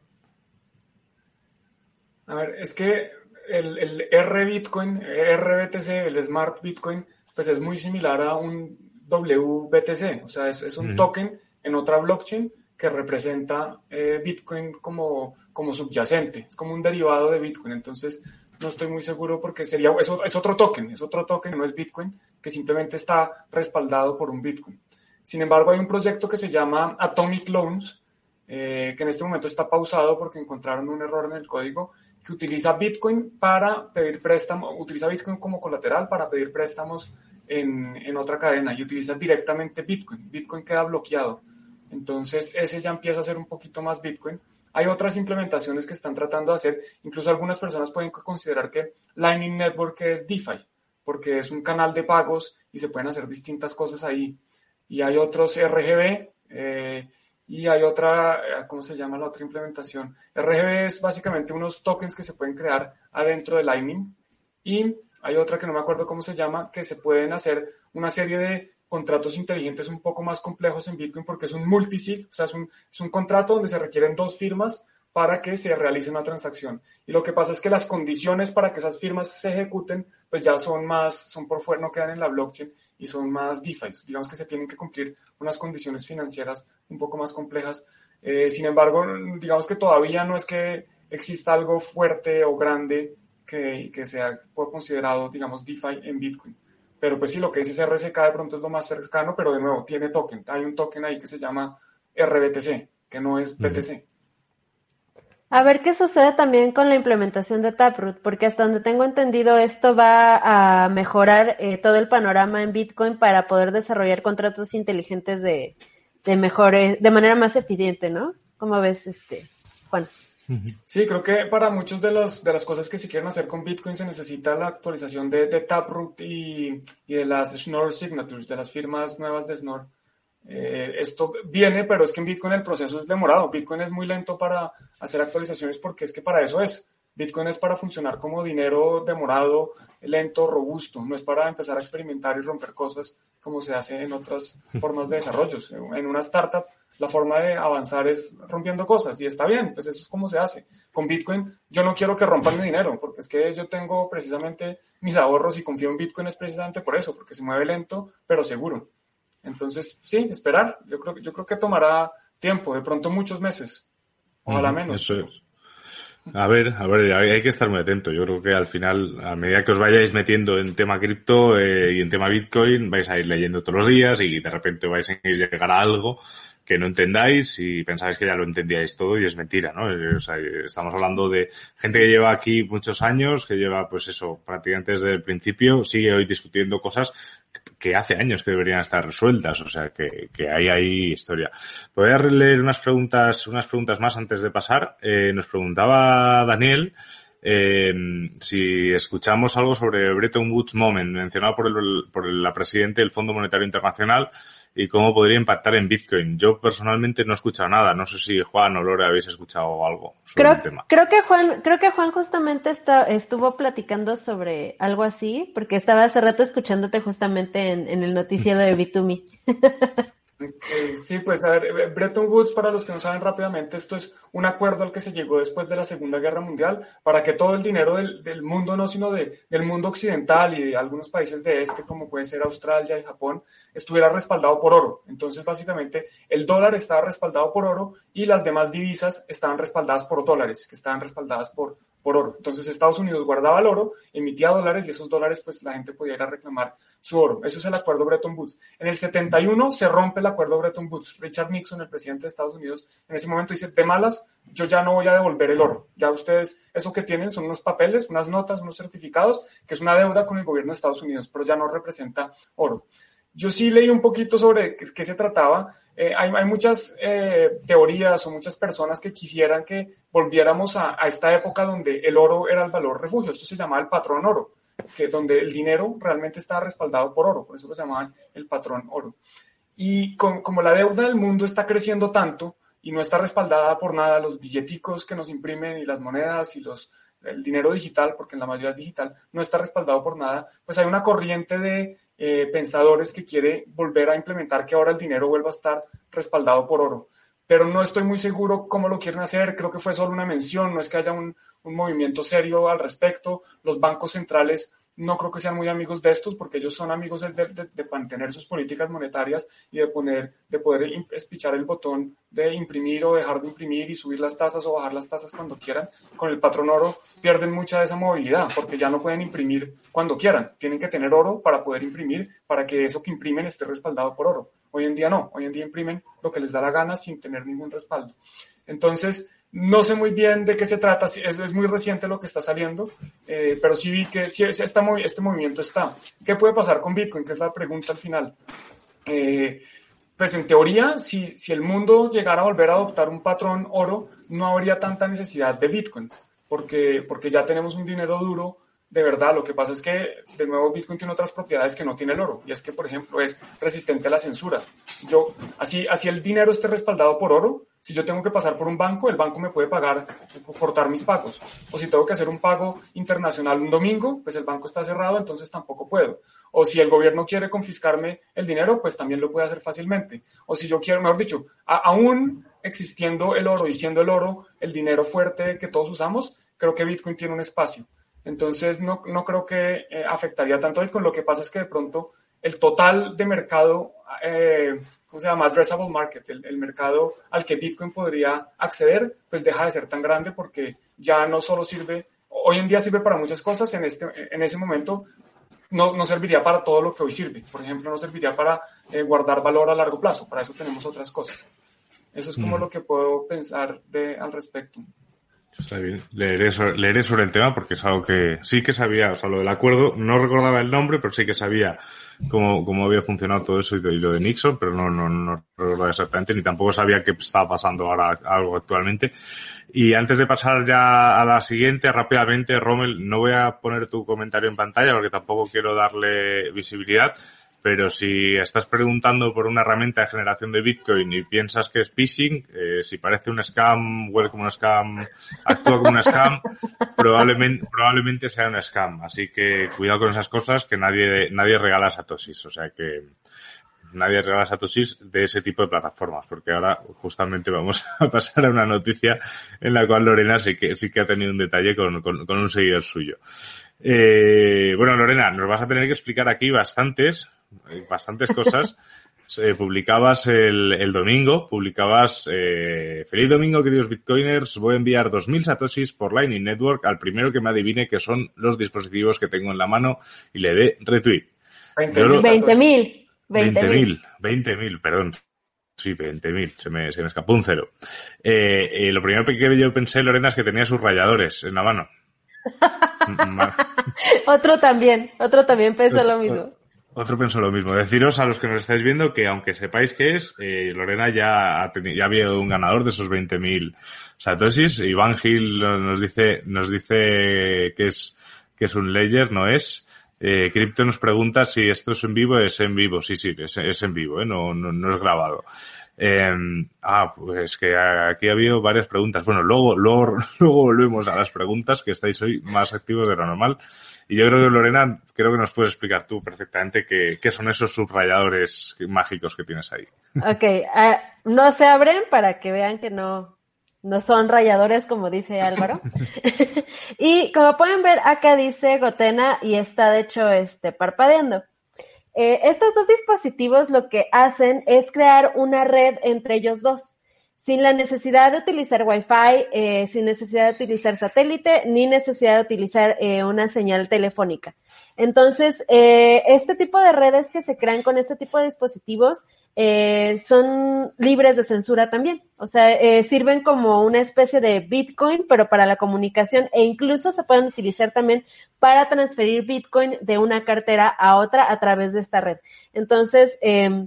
A ver, es que el, el R Bitcoin, RBTC, el Smart Bitcoin, pues es muy similar a un WBTC, o sea, es, un token en otra blockchain que representa eh, Bitcoin como, como subyacente, es como un derivado de Bitcoin. Entonces, no estoy muy seguro porque sería, es, es otro token, es otro token, no es Bitcoin, que simplemente está respaldado por un Bitcoin. Sin embargo, hay un proyecto que se llama Atomic Loans, eh, que en este momento está pausado porque encontraron un error en el código, que utiliza Bitcoin para pedir préstamos, utiliza Bitcoin como colateral para pedir préstamos en, en otra cadena y utiliza directamente Bitcoin. Bitcoin queda bloqueado. Entonces, ese ya empieza a ser un poquito más Bitcoin hay otras implementaciones que están tratando de hacer, incluso algunas personas pueden considerar que Lightning Network es DeFi, porque es un canal de pagos y se pueden hacer distintas cosas ahí. Y hay otros RGB eh, y hay otra, eh, ¿cómo se llama la otra implementación? RGB es básicamente unos tokens que se pueden crear adentro de Lightning y hay otra que no me acuerdo cómo se llama, que se pueden hacer una serie de contratos inteligentes un poco más complejos en Bitcoin porque es un multisig, o sea, es un, es un contrato donde se requieren dos firmas para que se realice una transacción. Y lo que pasa es que las condiciones para que esas firmas se ejecuten, pues ya son más, son por fuera, no quedan en la blockchain y son más DeFi. Digamos que se tienen que cumplir unas condiciones financieras un poco más complejas. Eh, sin embargo, digamos que todavía no es que exista algo fuerte o grande que, que sea considerado, digamos, DeFi en Bitcoin. Pero pues sí, lo que dice RSK de pronto es lo más cercano, pero de nuevo, tiene token. Hay un token ahí que se llama RBTC, que no es BTC. A ver qué sucede también con la implementación de Taproot, porque hasta donde tengo entendido esto va a mejorar eh, todo el panorama en Bitcoin para poder desarrollar contratos inteligentes de, de de manera más eficiente, ¿no? ¿Cómo ves, este, Juan? Sí, creo que para muchos de, los, de las cosas que se quieren hacer con Bitcoin se necesita la actualización de, de Taproot y, y, de las Schnorr Signatures, de las firmas nuevas de Schnorr. Eh, esto viene, pero es que en Bitcoin el proceso es demorado. Bitcoin es muy lento para hacer actualizaciones porque es que para eso es. Bitcoin es para funcionar como dinero demorado, lento, robusto. No es para empezar a experimentar y romper cosas como se hace en otras formas de desarrollo. En una startup la forma de avanzar es rompiendo cosas y está bien, pues eso es como se hace. Con Bitcoin yo no quiero que rompan mi dinero, porque es que yo tengo precisamente mis ahorros y confío en Bitcoin es precisamente por eso, porque se mueve lento, pero seguro. Entonces, sí, esperar. Yo creo, yo creo que tomará tiempo, de pronto muchos meses, ojalá menos. Eso es. A ver, a ver, hay que estar muy atento. Yo creo que al final, a medida que os vayáis metiendo en tema cripto eh, y en tema Bitcoin, vais a ir leyendo todos los días y de repente vais a llegar a algo que no entendáis y pensáis que ya lo entendíais todo y es mentira, ¿no? O sea, estamos hablando de gente que lleva aquí muchos años, que lleva, pues eso, prácticamente desde el principio, sigue hoy discutiendo cosas que hace años que deberían estar resueltas, o sea que, que hay ahí historia. Voy a leer unas preguntas, unas preguntas más antes de pasar. Eh, nos preguntaba Daniel eh, si escuchamos algo sobre Bretton Woods Moment, mencionado por, el, por la presidenta del Fondo Monetario Internacional, y cómo podría impactar en Bitcoin. Yo personalmente no he escuchado nada. No sé si Juan o Lore habéis escuchado algo sobre creo, el tema. Creo que Juan, creo que Juan justamente está, estuvo platicando sobre algo así, porque estaba hace rato escuchándote justamente en, en el noticiero de *laughs* Bitumi. Sí, pues a ver, eh, Bretton Woods, para los que no saben rápidamente, esto es un acuerdo al que se llegó después de la Segunda Guerra Mundial para que todo el dinero del, mundo, no sino de, del mundo occidental y de algunos países de este, como puede ser Australia y Japón, estuviera respaldado por oro. Entonces, básicamente, el dólar estaba respaldado por oro y las demás divisas estaban respaldadas por dólares, que estaban respaldadas por, por oro. Entonces Estados Unidos guardaba el oro, emitía dólares y esos dólares pues la gente podía ir a reclamar su oro. Eso es el acuerdo Bretton Woods. En el 71 se rompe el acuerdo Bretton Woods. Richard Nixon, el presidente de Estados Unidos, en ese momento dice, de malas, yo ya no voy a devolver el oro. Ya ustedes, eso que tienen son unos papeles, unas notas, unos certificados, que es una deuda con el gobierno de Estados Unidos, pero ya no representa oro. Yo sí leí un poquito sobre qué, se trataba. Eh, hay, muchas eh, teorías o muchas personas que quisieran que volviéramos a, esta época donde el oro era el valor refugio. Esto se llamaba el patrón oro, que donde el dinero realmente estaba respaldado por oro, por eso lo llamaban el patrón oro. Y como la deuda del mundo está creciendo tanto y no está respaldada por nada, los billeticos que nos imprimen y las monedas y el dinero digital, porque en la mayoría es digital, no está respaldado por nada, pues hay una corriente de eh, pensadores que quiere volver a implementar que ahora el dinero vuelva a estar respaldado por oro. Pero no estoy muy seguro cómo lo quieren hacer, creo que fue solo una mención, no es que haya un, un movimiento serio al respecto. Los bancos centrales no creo que sean muy amigos de estos porque ellos son amigos de, de, mantener sus políticas monetarias y de, poner, de poder espichar el botón de imprimir o dejar de imprimir y subir las tasas o bajar las tasas cuando quieran. Con el patrón oro pierden mucha de esa movilidad porque ya no pueden imprimir cuando quieran. Tienen que tener oro para poder imprimir para que eso que imprimen esté respaldado por oro. Hoy en día no, hoy en día imprimen lo que les da la gana sin tener ningún respaldo. Entonces, no sé muy bien de qué se trata, es, es muy reciente lo que está saliendo, eh, pero sí vi que sí, este, movimiento está. ¿Qué puede pasar con Bitcoin? Que es la pregunta al final. Eh, pues en teoría, si, si el mundo llegara a volver a adoptar un patrón oro, no habría tanta necesidad de Bitcoin, porque, porque ya tenemos un dinero duro de verdad. Lo que pasa es que, de nuevo, Bitcoin tiene otras propiedades que no tiene el oro. Y es que, por ejemplo, es resistente a la censura. Yo, así, así el dinero esté respaldado por oro, si yo tengo que pasar por un banco, el banco me puede pagar, cortar mis pagos. O si tengo que hacer un pago internacional un domingo, pues el banco está cerrado, entonces tampoco puedo. O si el gobierno quiere confiscarme el dinero, pues también lo puede hacer fácilmente. O si yo quiero, mejor dicho, aún existiendo el oro y siendo el oro el dinero fuerte que todos usamos, creo que Bitcoin tiene un espacio. Entonces no, no creo que eh, afectaría tanto Bitcoin. Lo que pasa es que de pronto el total de mercado, eh, ¿cómo se llama? Addressable market, el, mercado al que Bitcoin podría acceder, pues deja de ser tan grande porque ya no solo sirve, hoy en día sirve para muchas cosas, en, este, en ese momento no, no serviría para todo lo que hoy sirve. Por ejemplo, no serviría para eh, guardar valor a largo plazo, para eso tenemos otras cosas. Eso es como mm. lo que puedo pensar de, al respecto. Está bien. Leeré sobre, el tema porque es algo que sí que sabía, o sea, lo del acuerdo, no recordaba el nombre, pero sí que sabía cómo, cómo había funcionado todo eso y lo de Nixon, pero no, no, no recordaba exactamente, ni tampoco sabía qué estaba pasando ahora algo actualmente. Y antes de pasar ya a la siguiente, rápidamente, Rommel, no voy a poner tu comentario en pantalla porque tampoco quiero darle visibilidad, pero si estás preguntando por una herramienta de generación de Bitcoin y piensas que es phishing, eh, si parece un scam, huele como un scam, actúa como un scam, *laughs* probablemente, probablemente sea un scam. Así que cuidado con esas cosas que nadie, nadie regala satoshis. O sea que nadie regala satoshis de ese tipo de plataformas, porque ahora justamente vamos *laughs* a pasar a una noticia en la cual Lorena sí que, sí que ha tenido un detalle con, con, con un seguidor suyo. Eh, bueno, Lorena, nos vas a tener que explicar aquí bastantes, bastantes cosas. *laughs* Eh, publicabas el, el, domingo, publicabas, eh, feliz domingo queridos bitcoiners, voy a enviar 2.000 satoshis por Lightning Network al primero que me adivine que son los dispositivos que tengo en la mano y le dé retweet. 20.000. 20.000, 20.000, perdón. Sí, 20.000, se me, se me escapó un cero. Eh, eh, lo primero que yo pensé, Lorena, es que tenía sus rayadores en la mano. *laughs* otro también, otro también pensó lo mismo. Otro pienso lo mismo. Deciros a los que nos estáis viendo que aunque sepáis qué es, eh, Lorena ya ha, tenido, ya habido un ganador de esos 20.000 satoshis. Iván Gil nos dice, nos dice que es, que es un ledger, no es. Eh, Crypto nos pregunta si esto es en vivo, es en vivo. Sí, sí, es, en vivo, ¿eh? no, no, no es grabado. Eh, ah, pues que aquí ha habido varias preguntas. Bueno, luego, luego, *laughs* luego volvemos a las preguntas que estáis hoy más activos de lo normal. Y yo creo que Lorena, creo que nos puedes explicar tú perfectamente qué, qué son esos subrayadores mágicos que tienes ahí. Ok, uh, no se abren para que vean que no, no son rayadores como dice Álvaro. *laughs* *laughs* y como pueden ver, acá dice Gotena y está de hecho este parpadeando. Eh, estos dos dispositivos lo que hacen es crear una red entre ellos dos sin la necesidad de utilizar Wi-Fi, eh, sin necesidad de utilizar satélite, ni necesidad de utilizar eh, una señal telefónica. Entonces, eh, este tipo de redes que se crean con este tipo de dispositivos eh, son libres de censura también. O sea, sirven como una especie de Bitcoin, pero para la comunicación e incluso se pueden utilizar también para transferir Bitcoin de una cartera a otra a través de esta red. Entonces, eh,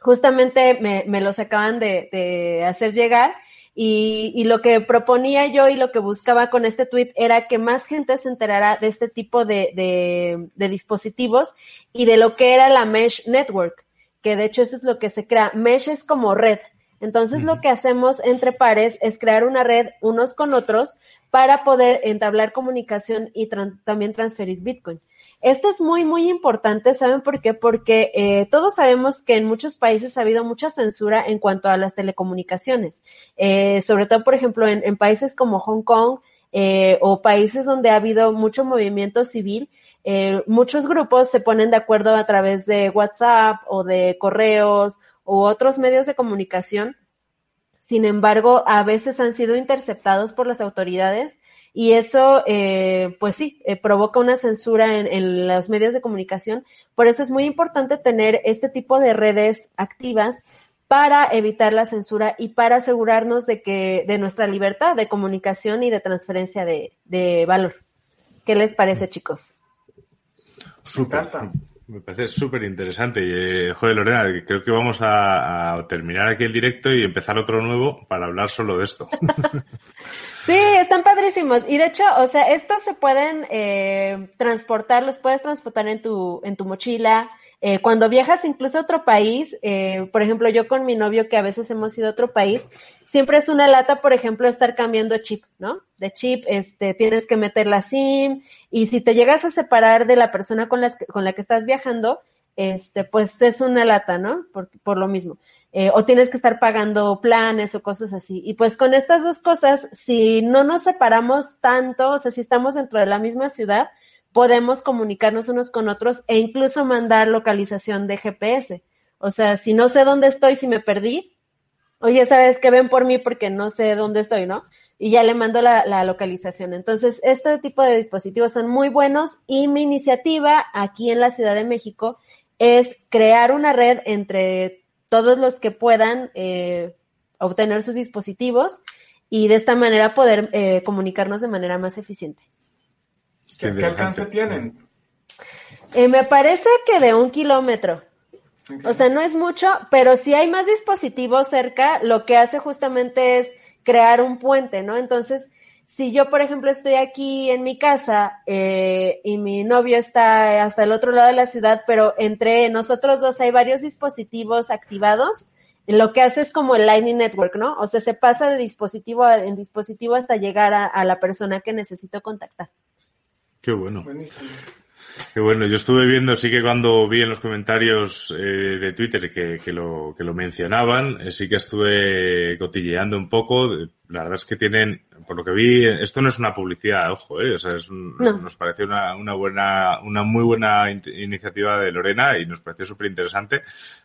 justamente me, me los acaban de, de hacer llegar. Y, y, lo que proponía yo y lo que buscaba con este tweet era que más gente se enterara de este tipo de, de, de dispositivos y de lo que era la Mesh Network, que de hecho eso es lo que se crea. Mesh es como red. Entonces uh -huh. lo que hacemos entre pares es crear una red unos con otros para poder entablar comunicación y también transferir Bitcoin. Esto es muy, muy importante, ¿saben por qué? Porque eh, todos sabemos que en muchos países ha habido mucha censura en cuanto a las telecomunicaciones, eh, sobre todo, por ejemplo, en, en países como Hong Kong eh, o países donde ha habido mucho movimiento civil, eh, muchos grupos se ponen de acuerdo a través de WhatsApp o de correos u otros medios de comunicación. Sin embargo, a veces han sido interceptados por las autoridades y eso, eh, pues sí, eh, provoca una censura en, en, los medios de comunicación. Por eso es muy importante tener este tipo de redes activas para evitar la censura y para asegurarnos de que de nuestra libertad de comunicación y de transferencia de, de valor. ¿Qué les parece, chicos? Súper. Me parece súper interesante. Y, eh, joder, Lorena, creo que vamos a, a, terminar aquí el directo y empezar otro nuevo para hablar solo de esto. *laughs* sí, están padrísimos. Y de hecho, o sea, estos se pueden eh, transportar, los puedes transportar en tu, en tu mochila. Eh, cuando viajas incluso a otro país, eh, por ejemplo, yo con mi novio que a veces hemos ido a otro país, siempre es una lata, por ejemplo, estar cambiando chip, ¿no? De chip, este, tienes que meter la SIM y si te llegas a separar de la persona con la, con la que estás viajando, este, pues es una lata, ¿no? Por, por lo mismo. Eh, o tienes que estar pagando planes o cosas así. Y pues con estas dos cosas, si no nos separamos tanto, o sea, si estamos dentro de la misma ciudad, podemos comunicarnos unos con otros e incluso mandar localización de GPS. O sea, si no sé dónde estoy, si me perdí, oye, sabes que ven por mí porque no sé dónde estoy, ¿no? Y ya le mando la, la, localización. Entonces, este tipo de dispositivos son muy buenos y mi iniciativa aquí en la Ciudad de México es crear una red entre todos los que puedan eh, obtener sus dispositivos y de esta manera poder eh, comunicarnos de manera más eficiente. ¿Qué, ¿Qué, alcance tienen? Eh, me parece que de un kilómetro. Okay. O sea, no es mucho, pero si hay más dispositivos cerca, lo que hace justamente es crear un puente, ¿no? Entonces, si yo, por ejemplo, estoy aquí en mi casa eh, y mi novio está hasta el otro lado de la ciudad, pero entre nosotros dos hay varios dispositivos activados, lo que hace es como el Lightning Network, ¿no? O sea, se pasa de dispositivo en dispositivo hasta llegar a, a la persona que necesito contactar. Qué bueno. Buenísimo. Qué bueno, yo estuve viendo, sí que cuando vi en los comentarios eh, de Twitter que, que, lo, que lo mencionaban, eh, sí que estuve cotilleando un poco. La verdad es que tienen, por lo que vi, esto no es una publicidad, ojo, eh, o sea, es un, no. nos pareció una, una buena, una muy buena in iniciativa de Lorena y nos pareció súper interesante.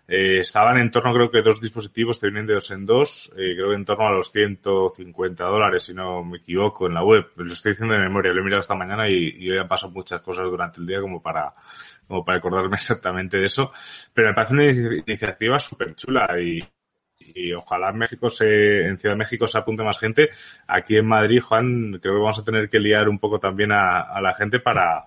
Eh, estaban en torno, creo que dos dispositivos te vienen de dos en dos, eh, creo que en torno a los 150 dólares, si no me equivoco, en la web. Lo estoy diciendo de memoria, lo he mirado esta mañana y, y hoy han pasado muchas cosas durante el día como para, como para acordarme *laughs* exactamente de eso. Pero me parece una iniciativa súper chula y, y ojalá en México se, en Ciudad de México se apunte más gente. Aquí en Madrid, Juan, creo que vamos a tener que liar un poco también a, a la gente para,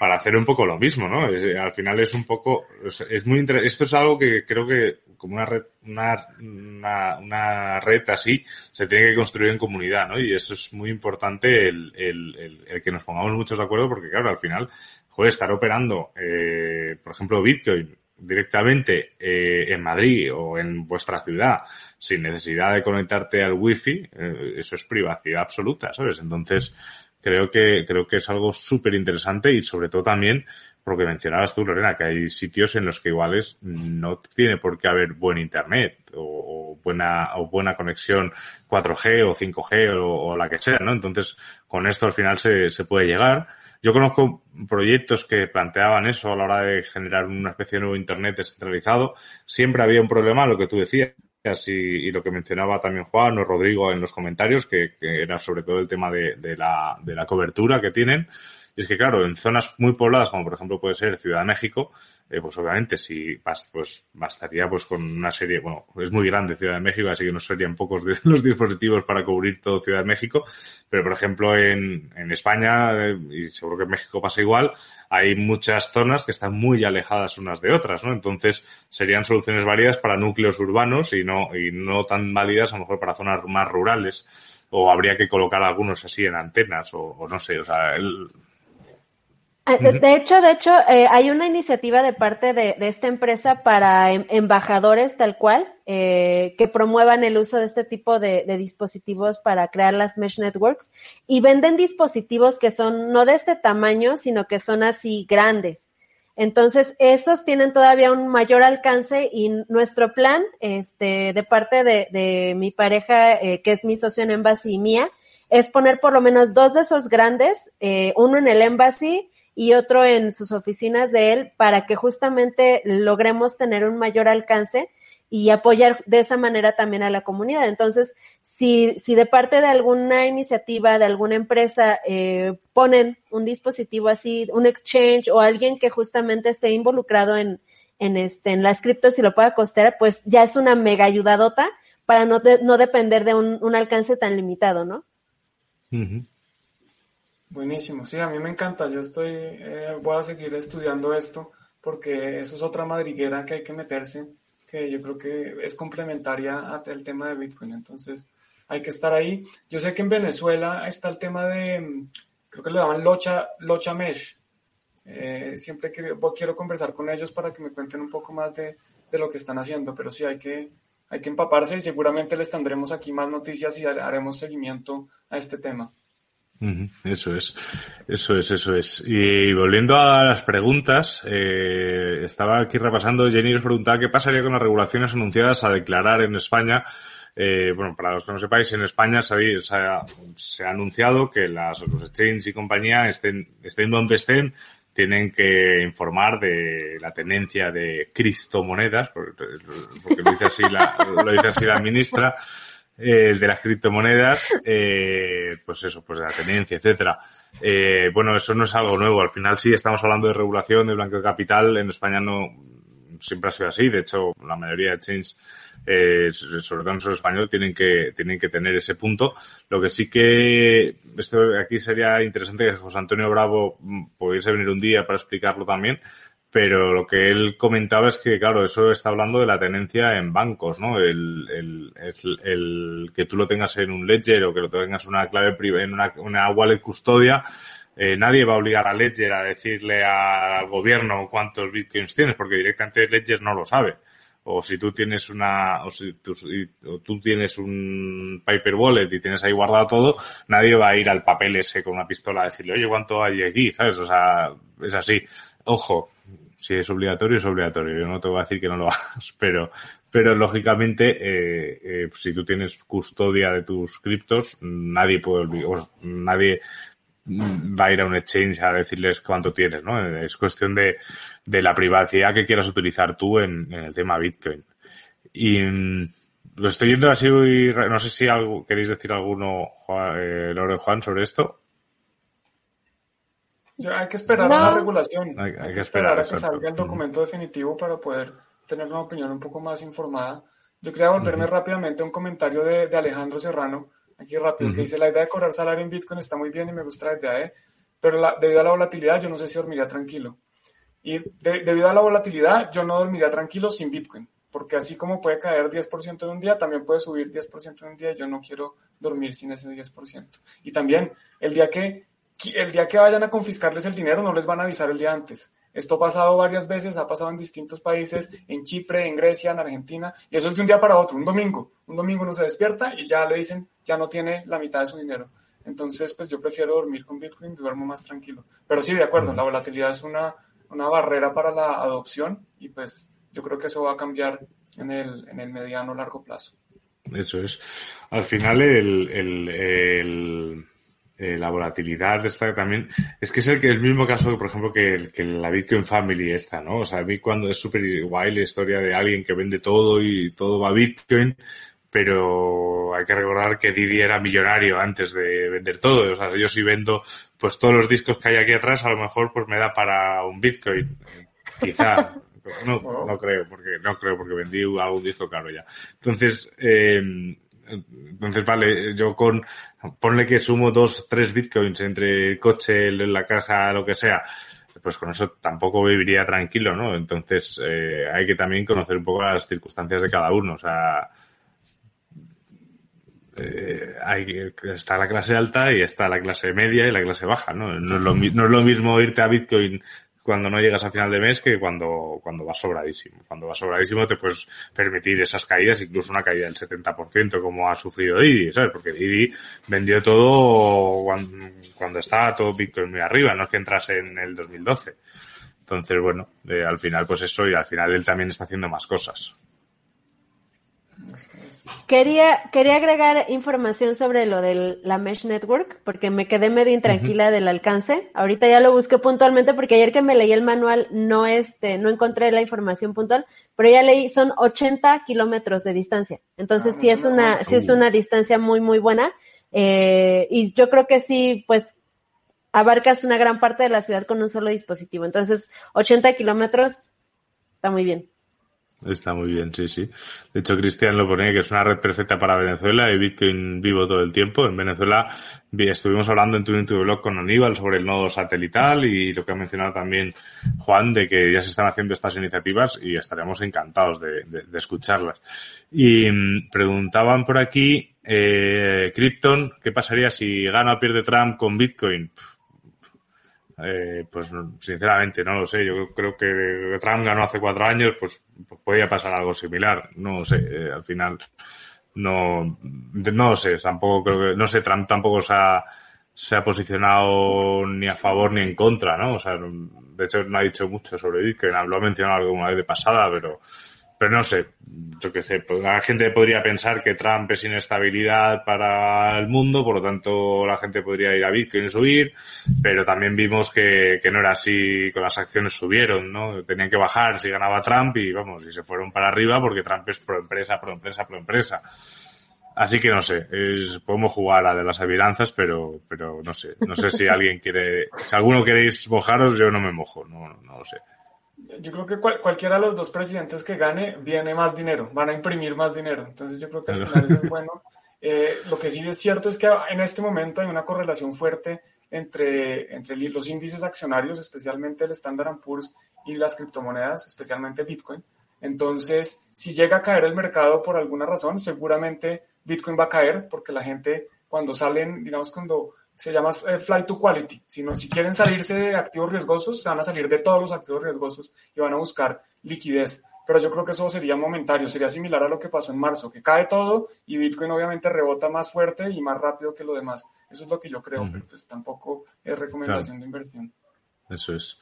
para hacer un poco lo mismo, ¿no? al final es un poco, es, muy interesante. Esto es algo que creo que como una red, una, una, red así se tiene que construir en comunidad, ¿no? Y eso es muy importante el, el, el, que nos pongamos muchos de acuerdo porque, claro, al final, joder, estar operando, eh, por ejemplo, Bitcoin directamente eh, en Madrid o en vuestra ciudad sin necesidad de conectarte al wifi, eh, eso es privacidad absoluta, ¿sabes? Entonces, creo que, creo que es algo súper interesante y sobre todo también porque mencionabas tú, Lorena, que hay sitios en los que iguales no tiene por qué haber buen internet o, buena, o buena conexión 4G o 5G o, la que sea, ¿no? Entonces, con esto al final se, se puede llegar. Yo conozco proyectos que planteaban eso a la hora de generar una especie de nuevo Internet descentralizado. Siempre había un problema, lo que tú decías, y, lo que mencionaba también Juan o Rodrigo en los comentarios, que, era sobre todo el tema de, de, la, de la cobertura que tienen. Y es que, claro, en zonas muy pobladas, como por ejemplo puede ser Ciudad de México, eh, pues obviamente si pues bastaría pues con una serie, bueno, es muy grande Ciudad de México, así que no serían pocos de *laughs* los dispositivos para cubrir todo Ciudad de México, pero por ejemplo en, en España, eh, y seguro que en México pasa igual, hay muchas zonas que están muy alejadas unas de otras, ¿no? Entonces serían soluciones válidas para núcleos urbanos y no, y no tan válidas a lo mejor para zonas más rurales o habría que colocar algunos así en antenas o, o no sé, o sea, el, de, hecho, de hecho, eh, hay una iniciativa de parte de, esta empresa para em, embajadores tal cual eh, que promuevan el uso de este tipo de, dispositivos para crear las mesh networks y venden dispositivos que son no de este tamaño, sino que son así grandes. Entonces, esos tienen todavía un mayor alcance y nuestro plan, este, de parte de, mi pareja, eh, que es mi socio en Embassy y mía, es poner por lo menos dos de esos grandes, uno en el Embassy, y otro en sus oficinas de él para que justamente logremos tener un mayor alcance y apoyar de esa manera también a la comunidad. Entonces, si, si de parte de alguna iniciativa, de alguna empresa, eh, ponen un dispositivo así, un exchange o alguien que justamente esté involucrado en, en, este, en las criptos y lo pueda costear, pues ya es una mega ayudadota para no, no depender de un, un, alcance tan limitado, ¿no? Buenísimo, sí, a mí me encanta. Yo estoy, eh, voy a seguir estudiando esto porque eso es otra madriguera que hay que meterse, que yo creo que es complementaria al tema de Bitcoin. Entonces, hay que estar ahí. Yo sé que en Venezuela está el tema de, creo que le llaman Locha, Locha Mesh. Eh, siempre que quiero conversar con ellos para que me cuenten un poco más de, de lo que están haciendo, pero sí hay que, hay que empaparse y seguramente les tendremos aquí más noticias y haremos seguimiento a este tema. Eso es, eso es, eso es. Y volviendo a las preguntas, eh, estaba aquí repasando, Jenny nos preguntaba qué pasaría con las regulaciones anunciadas a declarar en España. Eh, bueno, para los que no sepáis, en España se ha, se ha, anunciado que las, los exchanges y compañía estén, estén donde estén, tienen que informar de la tendencia de criptomonedas, porque, lo dice así lo dice así la ministra, eh, de las criptomonedas, eh, pues eso, pues de la tendencia, etcétera. Eh, bueno, eso no es algo nuevo. Al final sí estamos hablando de regulación, de blanqueo de capital. En España no siempre ha sido así. De hecho, la mayoría de exchanges, eh, sobre todo en el español, tienen que, tienen que tener ese punto. Lo que sí que esto aquí sería interesante que José Antonio Bravo pudiese venir un día para explicarlo también pero lo que él comentaba es que, claro, eso está hablando de la tenencia en bancos, ¿no? El, el, el, que tú lo tengas en un ledger o que lo tengas una clave en una, una wallet custodia, eh, nadie va a obligar a Ledger a decirle al gobierno cuántos bitcoins tienes, porque directamente Ledger no lo sabe. O si tú tienes una, o si tú, o tú tienes un paper wallet y tienes ahí guardado todo, nadie va a ir al papel ese con una pistola a decirle, oye, ¿cuánto hay aquí? ¿Sabes? O sea, es así. Ojo, si es obligatorio, es obligatorio. Yo no te voy a decir que no lo *laughs* hagas, pero, pero lógicamente, eh, eh, si tú tienes custodia de tus criptos, nadie puede olvidar, nadie va a ir a un exchange a decirles cuánto tienes, ¿no? Es cuestión de, de la privacidad que quieras utilizar tú en, el tema Bitcoin. Y lo estoy viendo así, no sé si algo, queréis decir alguno, eh, Lore Juan, sobre esto hay que esperar a la regulación. Hay, que, esperar, a que salga el documento definitivo para poder tener una opinión un poco más informada. Yo quería volverme rápidamente a un comentario de, Alejandro Serrano, aquí rápido, que dice, la idea de cobrar salario en Bitcoin está muy bien y me gusta la idea de pero debido a la volatilidad yo no sé si dormiría tranquilo. Y debido a la volatilidad yo no dormiría tranquilo sin Bitcoin, porque así como puede caer 10% en un día, también puede subir 10% en un día y yo no quiero dormir sin ese 10%. Y también el día que, el día que vayan a confiscarles el dinero no les van a avisar el día antes. Esto ha pasado varias veces, ha pasado en distintos países, en Chipre, en Grecia, en Argentina, y eso es de un día para otro, un domingo. Un domingo uno se despierta y ya le dicen, ya no tiene la mitad de su dinero. Entonces, pues yo prefiero dormir con Bitcoin, duermo más tranquilo. Pero sí, de acuerdo, la volatilidad es una, una barrera para la adopción y pues yo creo que eso va a cambiar en el, en el mediano largo plazo. Eso es. Al final, el, el, eh, la volatilidad está también. Es que es el, que, el mismo caso, por ejemplo, que, que la Bitcoin Family esta, ¿no? O sea, a mí cuando es súper guay la historia de alguien que vende todo y todo va a Bitcoin, pero hay que recordar que Didi era millonario antes de vender todo. O sea, yo si vendo pues todos los discos que hay aquí atrás, a lo mejor pues me da para un Bitcoin. Quizá. No, *laughs* no creo, porque no creo, porque vendí algún disco caro ya. Entonces, eh, entonces vale, yo con ponle que sumo dos, tres bitcoins entre el coche, la casa, lo que sea, pues con eso tampoco viviría tranquilo, ¿no? Entonces eh, hay que también conocer un poco las circunstancias de cada uno, o sea, eh, hay, está la clase alta y está la clase media y la clase baja, ¿no? No lo, no es lo mismo irte a Bitcoin cuando no llegas a final de mes que cuando, cuando vas sobradísimo. Cuando vas sobradísimo te puedes permitir esas caídas, incluso una caída del 70% como ha sufrido Didi, ¿sabes? Porque Didi vendió todo cuando, estaba todo Bitcoin muy arriba, no es que entrase en el 2012. Entonces, bueno, eh, al final pues eso y al final él también está haciendo más cosas. Quería, quería agregar información sobre lo de la Mesh Network, porque me quedé medio intranquila del alcance. Ahorita ya lo busqué puntualmente, porque ayer que me leí el manual no, este, no encontré la información puntual, pero ya leí, son 80 kilómetros de distancia. Entonces ah, sí es una, sí es una distancia muy, muy buena. Eh, y yo creo que sí, pues, abarcas una gran parte de la ciudad con un solo dispositivo. Entonces, 80 kilómetros está muy bien. Está muy bien, sí, sí. De hecho, Cristian lo ponía que es una red perfecta para Venezuela y Bitcoin vivo todo el tiempo. En Venezuela estuvimos hablando en tu, en blog con Aníbal sobre el nodo satelital y lo que ha mencionado también Juan de que ya se están haciendo estas iniciativas y estaremos encantados de, de, escucharlas. Y mm, preguntaban por aquí, eh, Krypton, ¿qué pasaría si gana o pierde Trump con Bitcoin? Eh, pues sinceramente no lo sé. Yo creo que Trump ganó hace cuatro años, pues, pues podía pasar algo similar. No sé, eh, al final no, no sé, tampoco creo que, no sé, Trump tampoco se ha, se ha posicionado ni a favor ni en contra, ¿no? O sea, de hecho no ha dicho mucho sobre Bitcoin, lo ha mencionado alguna vez de pasada, pero pero no sé, yo qué sé, pues la gente podría pensar que Trump es inestabilidad para el mundo, por lo tanto la gente podría ir a Bitcoin y subir, pero también vimos que, que no era así, con las acciones subieron, ¿no? Tenían que bajar si ganaba Trump y vamos, y se fueron para arriba porque Trump es pro empresa, pro empresa, pro empresa. Así que no sé, podemos jugar a de las adivinanzas, pero, pero no sé, no sé si alguien quiere, si alguno queréis mojaros, yo no me mojo, no, no lo sé yo creo que cualquiera de los dos presidentes que gane viene más dinero, van a imprimir más dinero. Entonces yo creo que al final eso es *laughs* bueno. Eh, lo que sí es cierto es que en este momento hay una correlación fuerte entre, entre los índices accionarios, especialmente el Standard Poor's y las criptomonedas, especialmente Bitcoin. Entonces, si llega a caer el mercado por alguna razón, seguramente Bitcoin va a caer porque la gente cuando salen, digamos, cuando se llama eh, flight to quality. Si, si quieren salirse de activos riesgosos, se van a salir de todos los activos riesgosos y van a buscar liquidez. Pero yo creo que eso sería momentario, sería similar a lo que pasó en marzo, que cae todo y Bitcoin obviamente rebota más fuerte y más rápido que lo demás. Eso es lo que yo creo, pero pues tampoco es recomendación de inversión. Eso es.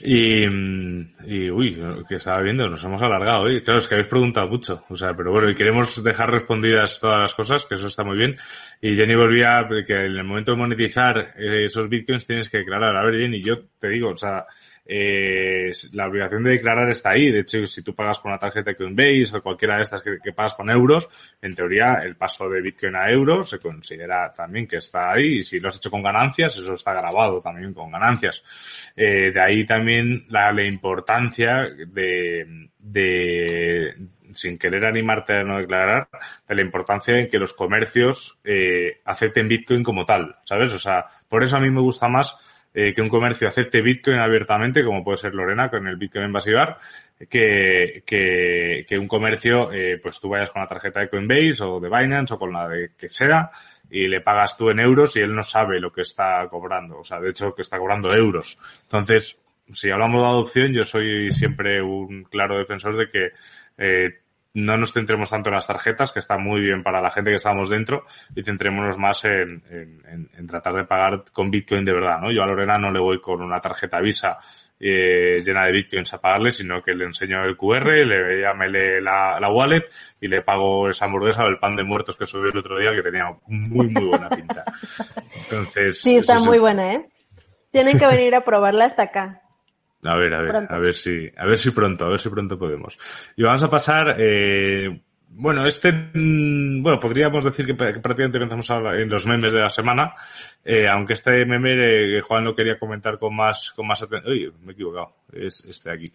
Y, y, uy, que estaba viendo, nos hemos alargado hoy. Claro, es que habéis preguntado mucho. O sea, pero bueno, y queremos dejar respondidas todas las cosas, que eso está muy bien. Y Jenny volvía que en el momento de monetizar esos bitcoins tienes que declarar. A ver, Jenny, yo te digo, o sea, eh, la obligación de declarar está ahí. De hecho, si tú pagas con una tarjeta Coinbase o cualquiera de estas que, pagas con euros, en teoría el paso de Bitcoin a euros se considera también que está ahí. Y si lo has hecho con ganancias, eso está grabado también con ganancias. Eh, de ahí también la, la importancia de, de, sin querer animarte a no declarar, de la importancia en que los comercios eh, acepten Bitcoin como tal, ¿sabes? O sea, por eso a mí me gusta más eh, que un comercio acepte Bitcoin abiertamente, como puede ser Lorena con el Bitcoin Invasivar, que, que, que un comercio, eh, pues tú vayas con la tarjeta de Coinbase o de Binance o con la de que sea y le pagas tú en euros y él no sabe lo que está cobrando. O sea, de hecho, que está cobrando euros. Entonces, si hablamos de adopción, yo soy siempre un claro defensor de que eh, no nos centremos tanto en las tarjetas, que está muy bien para la gente que estamos dentro, y centrémonos más en, en, tratar de pagar con Bitcoin de verdad, ¿no? Yo a Lorena no le voy con una tarjeta Visa eh, llena de Bitcoins a pagarle, sino que le enseño el QR, le llámele la, la wallet y le pago esa hamburguesa o el pan de muertos que subí el otro día, que tenía muy, muy buena pinta. *laughs* Entonces... Sí, está muy buena, ¿eh? Tienen que venir a probarla hasta acá. A ver, a ver, a ver si, a ver si pronto, a ver si pronto podemos. Y vamos a pasar, eh, bueno, este, mm, bueno, podríamos decir que, prácticamente empezamos en los memes de la semana, eh, aunque este meme eh, Juan lo quería comentar con más, con más atención. Uy, me he equivocado, es este aquí.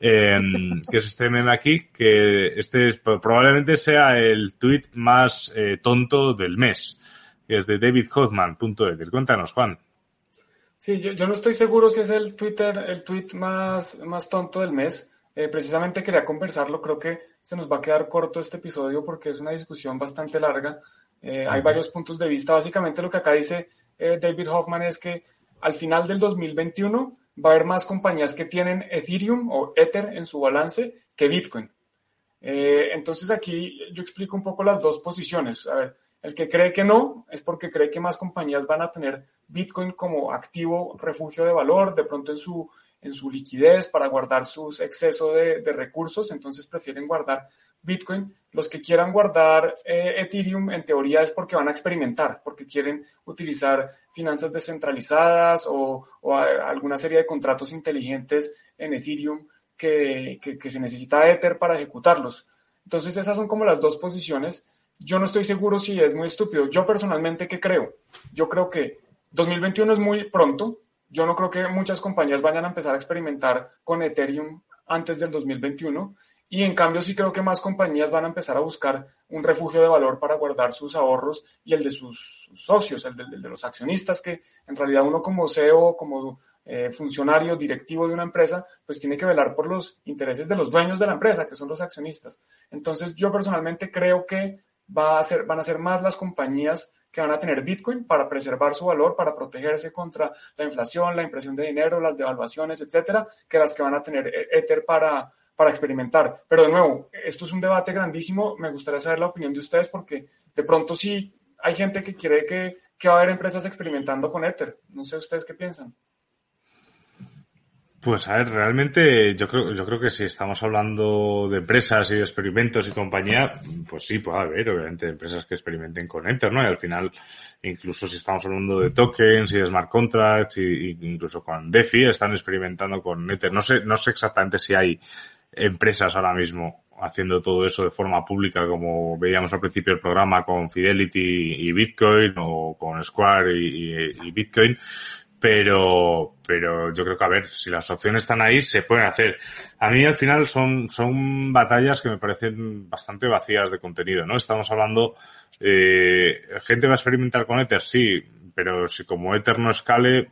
Eh, *laughs* que es este meme aquí, que este es, probablemente sea el tweet más eh, tonto del mes, que es de David Hoffman.edir. Cuéntanos, Juan. Sí, yo, yo, no estoy seguro si es el Twitter, el tweet más, más tonto del mes. Eh, precisamente quería conversarlo. Creo que se nos va a quedar corto este episodio porque es una discusión bastante larga. Eh, hay varios puntos de vista. Básicamente lo que acá dice eh, David Hoffman es que al final del 2021 va a haber más compañías que tienen Ethereum o Ether en su balance que Bitcoin. entonces aquí yo explico un poco las dos posiciones. A ver, el que cree que no es porque cree que más compañías van a tener Bitcoin como activo refugio de valor, de pronto en su, en su liquidez para guardar sus excesos de, recursos, entonces prefieren guardar Bitcoin. Los que quieran guardar eh, Ethereum en teoría es porque van a experimentar, porque quieren utilizar finanzas descentralizadas o, alguna serie de contratos inteligentes en Ethereum que, que se necesita Ether para ejecutarlos. Entonces esas son como las dos posiciones yo no estoy seguro si es muy estúpido. Yo personalmente, ¿qué creo? Yo creo que 2021 es muy pronto. Yo no creo que muchas compañías vayan a empezar a experimentar con Ethereum antes del 2021. Y en cambio sí creo que más compañías van a empezar a buscar un refugio de valor para guardar sus ahorros y el de sus socios, el de, los accionistas, que en realidad uno como CEO, como eh, funcionario directivo de una empresa, pues tiene que velar por los intereses de los dueños de la empresa, que son los accionistas. Entonces yo personalmente creo que va a ser, van a ser más las compañías que van a tener Bitcoin para preservar su valor, para protegerse contra la inflación, la impresión de dinero, las devaluaciones, etcétera, que las que van a tener e-, Ether para, para experimentar. Pero de nuevo, esto es un debate grandísimo. Me gustaría saber la opinión de ustedes porque de pronto sí hay gente que quiere que, que va a haber empresas experimentando con Ether. No sé ustedes qué piensan. Pues a ver, realmente yo creo, yo creo que si estamos hablando de empresas y de experimentos y compañía, pues sí, puede haber, obviamente, empresas que experimenten con Ether, ¿no? Y al final, incluso si estamos hablando de tokens y de smart contracts y, incluso con DeFi, están experimentando con Ether. No sé, no sé exactamente si hay empresas ahora mismo haciendo todo eso de forma pública, como veíamos al principio del programa con Fidelity y Bitcoin o con Square y Bitcoin pero, pero yo creo que a ver, si las opciones están ahí, se pueden hacer. A mí al final son, son batallas que me parecen bastante vacías de contenido, ¿no? Estamos hablando, eh, gente va a experimentar con Ether, sí, pero si como Ether no escale,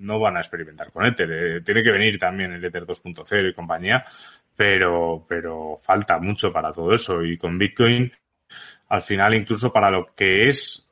no van a experimentar con Ether. Eh, tiene que venir también el Ether 2.0 y compañía, pero, pero falta mucho para todo eso. Y con Bitcoin, al final, incluso para lo que es,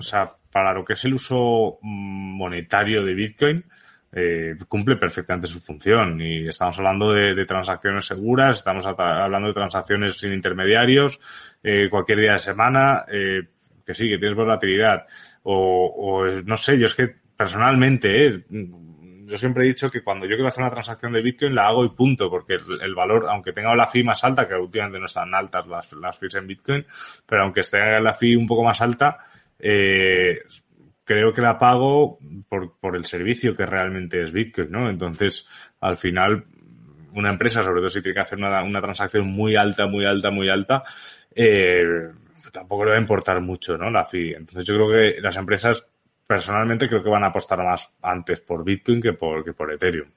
o sea, para lo que es el uso mm, monetario de Bitcoin, eh, cumple perfectamente su función. Y estamos hablando de, transacciones seguras, estamos hablando de transacciones sin intermediarios, eh, cualquier día de semana, eh, que sí, que tienes volatilidad. O, o, no sé, yo es que personalmente, eh, yo siempre he dicho que cuando yo quiero hacer una transacción de Bitcoin la hago y punto, porque el, valor, aunque tenga la fee más alta, que últimamente no están altas las, las fees en Bitcoin, pero aunque esté la fee un poco más alta, eh, creo que la pago por, por el servicio que realmente es Bitcoin, ¿no? Entonces, al final, una empresa, sobre todo si tiene que hacer una, una transacción muy alta, muy alta, muy alta, eh, tampoco le va a importar mucho, ¿no? La fee. Entonces yo creo que las empresas, personalmente, creo que van a apostar más antes por Bitcoin que por, que por Ethereum.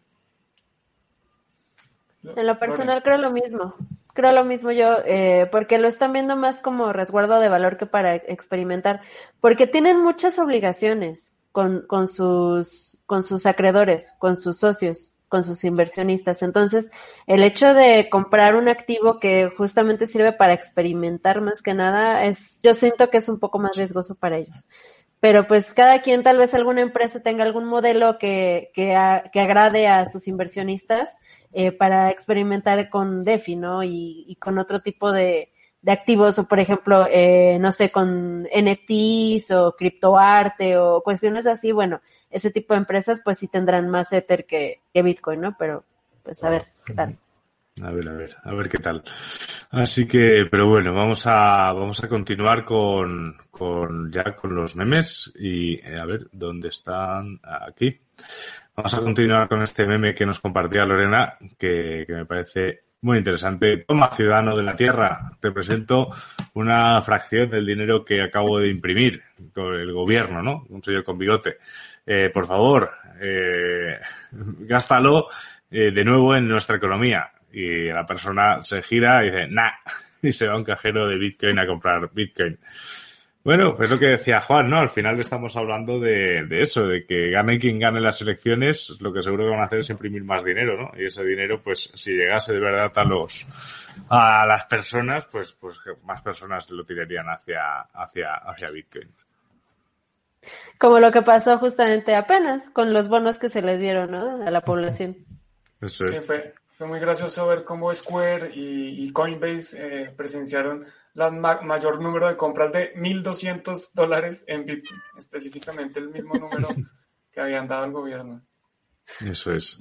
En lo personal creo lo mismo. Creo lo mismo yo, eh, porque lo están viendo más como resguardo de valor que para experimentar, porque tienen muchas obligaciones. con, con, sus, con sus acreedores, con sus socios, con sus inversionistas. Entonces, el hecho de comprar un activo que justamente sirve para experimentar más que nada, es, yo siento que es un poco más riesgoso para ellos pero pues cada quien, tal vez alguna empresa tenga algún modelo que, que, agrade a sus inversionistas eh, para experimentar con DeFi, ¿no? Y, con otro tipo de, activos, o por ejemplo, eh, no sé, con NFTs o criptoarte o cuestiones así, bueno, ese tipo de empresas pues sí tendrán más Ether que, que Bitcoin, ¿no? Pero pues a ver, ¿qué tal? A ver, a ver, a ver qué tal. Así que, pero bueno, vamos a, vamos a continuar con, con ya con los memes y eh, a ver dónde están aquí. Vamos a continuar con este meme que nos compartía Lorena, que, que me parece muy interesante. Toma, ciudadano de la Tierra, te presento una fracción del dinero que acabo de imprimir con el gobierno, ¿no? Un señor con bigote. Eh, por favor, eh, gástalo eh, de nuevo en nuestra economía y la persona se gira y dice, nah, *laughs* y se va a un cajero de Bitcoin a comprar Bitcoin. Bueno, pues lo que decía Juan, ¿no? Al final estamos hablando de, de, eso, de que gane quien gane las elecciones, lo que seguro que van a hacer es imprimir más dinero, ¿no? Y ese dinero, pues, si llegase de verdad a los, a las personas, pues, pues más personas lo tirarían hacia, hacia, hacia Bitcoin. Como lo que pasó justamente apenas con los bonos que se les dieron, ¿no? A la población. Eso es. Sí, fue, fue muy gracioso ver cómo Square y, Coinbase eh, presenciaron el mayor número de compras de 1.200 dólares en Bitcoin, específicamente el mismo número *laughs* que habían dado el gobierno. Eso es.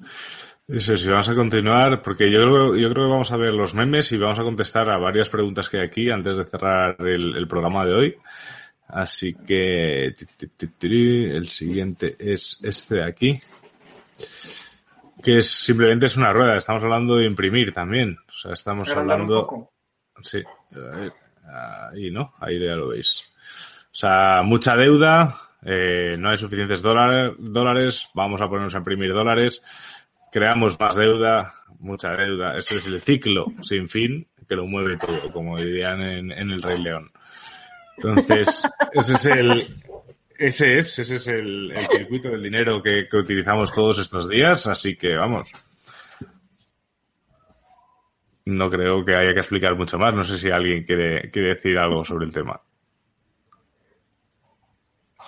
Eso es, y vamos a continuar, porque yo yo creo que vamos a ver los memes y vamos a contestar a varias preguntas que hay aquí antes de cerrar el, programa de hoy. Así que el siguiente es este de aquí que es, simplemente es una rueda. Estamos hablando de imprimir también. O sea, estamos hablando. Sí, ahí no, ahí ya lo veis. O sea, mucha deuda, eh, no hay suficientes dólares, dólares, vamos a ponernos a imprimir dólares, creamos más deuda, mucha deuda. Ese es el ciclo sin fin que lo mueve todo, como dirían en, en el Rey León. Entonces, ese es el, ese es, ese es el, circuito del dinero que, utilizamos todos estos días, así que vamos. No creo que haya que explicar mucho más. No sé si alguien quiere, quiere decir algo sobre el tema.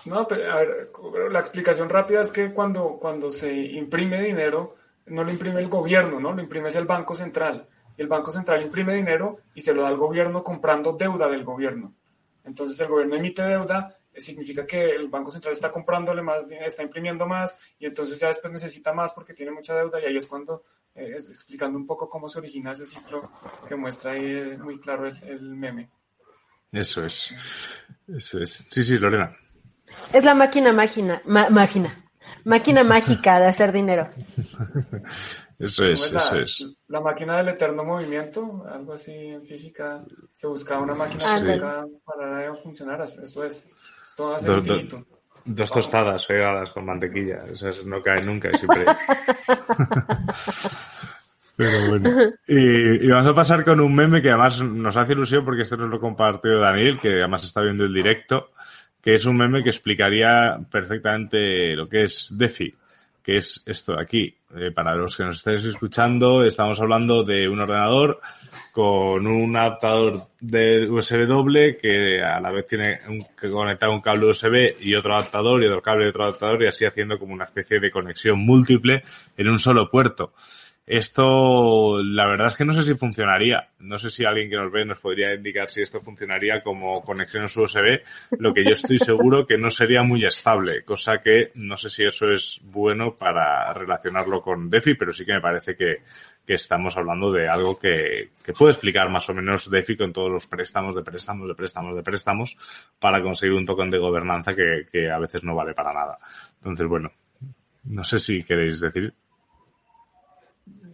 No, pero a ver, la explicación rápida es que cuando, cuando se imprime dinero, no lo imprime el gobierno, ¿no? Lo imprime es el Banco Central. El Banco Central imprime dinero y se lo da al gobierno comprando deuda del gobierno. Entonces el gobierno emite deuda significa que el Banco Central está comprándole más, está imprimiendo más y entonces ya después necesita más porque tiene mucha deuda y ahí es cuando, eh, explicando un poco cómo se origina ese ciclo que muestra ahí eh, muy claro el, meme. Eso es, eso es. Sí, sí, Lorena. Es la máquina máquina, máquina, máquina mágica de hacer dinero. *laughs* Eso es, eso es. La máquina del eterno movimiento, algo así en física, se buscaba una máquina para, para funcionar, eso es dos, tostadas pegadas con mantequilla. Esas no caen nunca, siempre. *laughs* Pero bueno. Y, vamos a pasar con un meme que además nos hace ilusión porque este nos lo compartió Daniel, que además está viendo el directo, que es un meme que explicaría perfectamente lo que es DeFi que es esto de aquí. Eh, para los que nos estéis escuchando, estamos hablando de un ordenador con un adaptador de USB doble que a la vez tiene un, que conectar un cable USB y otro adaptador y otro cable y otro adaptador y así haciendo como una especie de conexión múltiple en un solo puerto. Esto, la verdad es que no sé si funcionaría. No sé si alguien que nos ve nos podría indicar si esto funcionaría como conexión USB. Lo que yo estoy seguro que no sería muy estable, cosa que no sé si eso es bueno para relacionarlo con DeFi, pero sí que me parece que, que estamos hablando de algo que, que puede explicar más o menos DeFi con todos los préstamos de préstamos de préstamos de préstamos para conseguir un token de gobernanza que, que a veces no vale para nada. Entonces, bueno, no sé si queréis decir.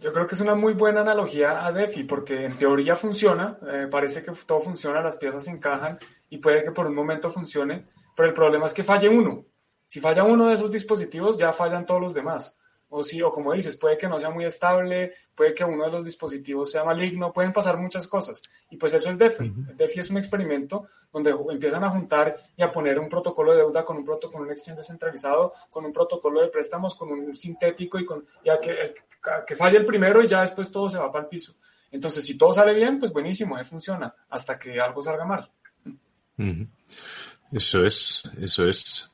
Yo creo que es una muy buena analogía a DeFi porque en teoría funciona, eh, parece que todo funciona, las piezas se encajan y puede que por un momento funcione, pero el problema es que falle uno. Si falla uno de esos dispositivos, ya fallan todos los demás. O sí, o como dices, puede que no sea muy estable, puede que uno de los dispositivos sea maligno, pueden pasar muchas cosas. Y pues eso es DeFi. DeFi es un experimento donde empiezan a juntar y a poner un protocolo de deuda con un protocolo, con un exchange descentralizado, con un protocolo de préstamos, con un sintético y con ya que, que falle el primero y ya después todo se va para el piso. Entonces, si todo sale bien, pues buenísimo, funciona, hasta que algo salga mal. Eso es, eso es.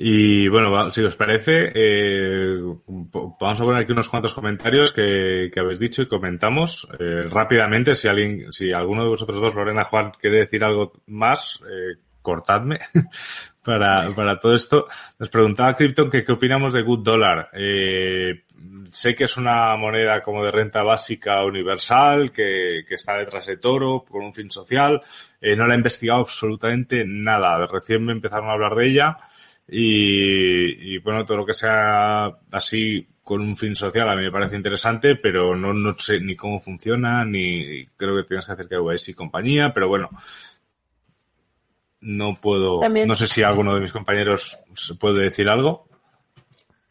Y bueno, si os parece, eh, vamos a poner aquí unos cuantos comentarios que, habéis dicho y comentamos eh, rápidamente. Si alguien, si alguno de vosotros dos, Lorena, Juan, quiere decir algo más, eh, cortadme *laughs* para, para todo esto. Nos preguntaba Krypton que qué opinamos de Good Dollar. Eh, sé que es una moneda como de renta básica universal, que, que está detrás de Toro con un fin social. Eh, no la he investigado absolutamente nada. Recién me empezaron a hablar de ella. Y, y, bueno, todo lo que sea así con un fin social a mí me parece interesante, pero no, no sé ni cómo funciona, ni creo que tienes que hacer que y compañía, pero bueno, no puedo, no sé si alguno de mis compañeros puede decir algo.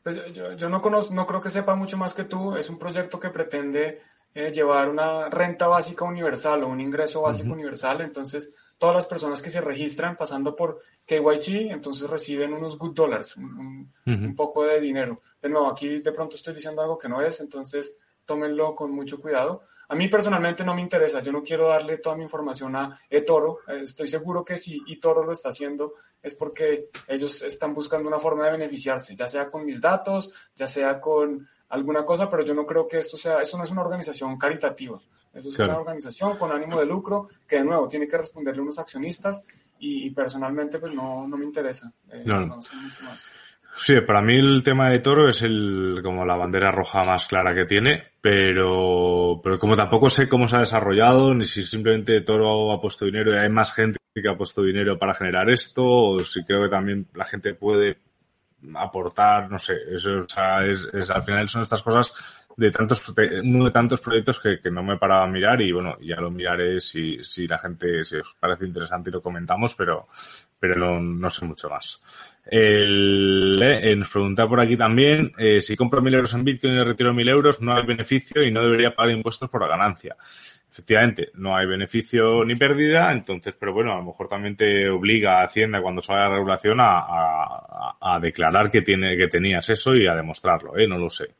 Pues yo, yo, no conozco, no creo que sepa mucho más que tú. Es un proyecto que pretende eh, llevar una renta básica universal o un ingreso básico universal. Entonces, todas las personas que se registran pasando por KYC, entonces reciben unos good dollars, un, un, poco de dinero. De nuevo, aquí de pronto estoy diciendo algo que no es, entonces tómenlo con mucho cuidado. A mí personalmente no me interesa, yo no quiero darle toda mi información a eToro. Eh, estoy seguro que si eToro lo está haciendo es porque ellos están buscando una forma de beneficiarse, ya sea con mis datos, ya sea con alguna cosa, pero yo no creo que esto sea, eso no es una organización caritativa. Eso es una organización con ánimo de lucro que de nuevo tiene que responderle a unos accionistas y, personalmente pues no, no me interesa. Eh, no sé mucho más. Sí, para mí el tema de Toro es el como la bandera roja más clara que tiene, pero, pero como tampoco sé cómo se ha desarrollado, ni si simplemente Toro ha puesto dinero y hay más gente que ha puesto dinero para generar esto, o si creo que también la gente puede aportar, no sé, eso o sea, es, es, al final son estas cosas de tantos, uno de tantos proyectos que, que no me he parado a mirar y bueno, ya lo miraré si, si la gente, si os parece interesante y lo comentamos, pero, pero no, no sé mucho más. El, eh, nos pregunta por aquí también, eh, si compro mil euros en Bitcoin y retiro mil euros, no hay beneficio y no debería pagar impuestos por la ganancia. Efectivamente, no hay beneficio ni pérdida, entonces, pero bueno, a lo mejor también te obliga a Hacienda cuando salga la regulación a, a, a declarar que tiene, que tenías eso y a demostrarlo, eh, no lo sé.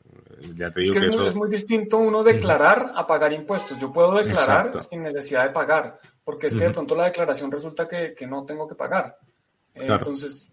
Ya te digo es que, es, eso... muy, es, muy, distinto uno declarar a pagar impuestos. Yo puedo declarar Exacto. sin necesidad de pagar, porque es que uh -huh. de pronto la declaración resulta que, que no tengo que pagar. Eh, claro. Entonces,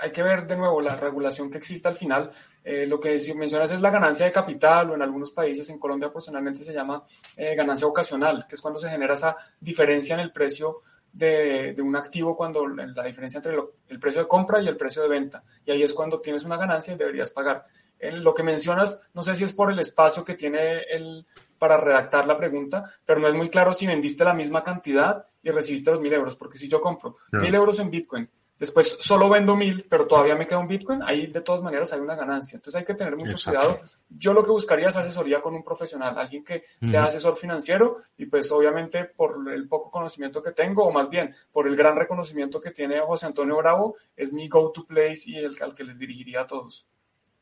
hay que ver de nuevo la regulación que existe al final. Eh, lo que mencionas es la ganancia de capital o en algunos países, en Colombia personalmente se llama eh, ganancia ocasional, que es cuando se genera esa diferencia en el precio de, de un activo, cuando la diferencia entre lo, el precio de compra y el precio de venta. Y ahí es cuando tienes una ganancia y deberías pagar. En lo que mencionas, no sé si es por el espacio que tiene el, para redactar la pregunta, pero no es muy claro si vendiste la misma cantidad y recibiste los mil euros, porque si yo compro mil euros en Bitcoin después solo vendo mil, pero todavía me queda un Bitcoin, ahí de todas maneras hay una ganancia. Entonces hay que tener mucho Exacto. cuidado. Yo lo que buscaría es asesoría con un profesional, alguien que uh -huh. sea asesor financiero y pues obviamente por el poco conocimiento que tengo, o más bien por el gran reconocimiento que tiene José Antonio Bravo, es mi go-to place y el al que les dirigiría a todos.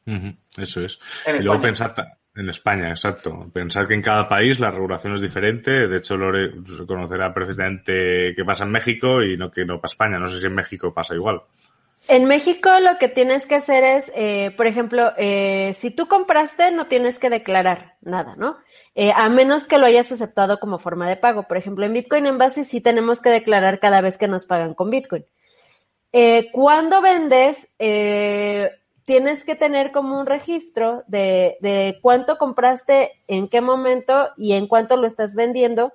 Uh -huh. Eso es. En y luego pensar, en España, exacto. Pensar que en cada país la regulación es diferente. De hecho, Lore conocerá perfectamente qué pasa en México y no que no pasa en España. No sé si en México pasa igual. En México lo que tienes que hacer es, eh, por ejemplo, eh, si tú compraste, no tienes que declarar nada, ¿no? Eh, a menos que lo hayas aceptado como forma de pago. Por ejemplo, en Bitcoin en base sí tenemos que declarar cada vez que nos pagan con Bitcoin. Cuando vendes, tienes que tener como un registro de, de, cuánto compraste, en qué momento y en cuánto lo estás vendiendo,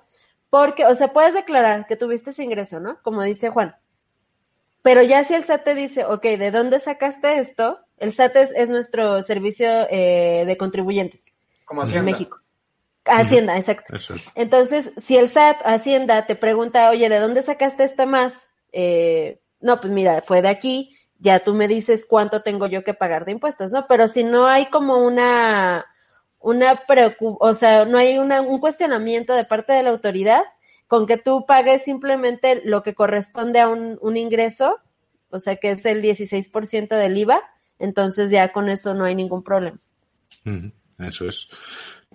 porque, o sea, puedes declarar que tuviste ese ingreso, ¿no? Como dice Juan. Pero ya si el SAT te dice, ok, ¿de dónde sacaste esto? El SAT es, es nuestro servicio eh, de contribuyentes. Como Hacienda. En México. Hacienda, exacto. Es. Entonces, si el SAT, Hacienda, te pregunta, oye, ¿de dónde sacaste esta más? Eh, no, pues mira, fue de aquí ya tú me dices cuánto tengo yo que pagar de impuestos, ¿no? Pero si no hay como una, una o sea, no hay una, un cuestionamiento de parte de la autoridad, con que tú pagues simplemente lo que corresponde a un, un ingreso, o sea, que es el 16% del IVA, entonces ya con eso no hay ningún problema. Eso es.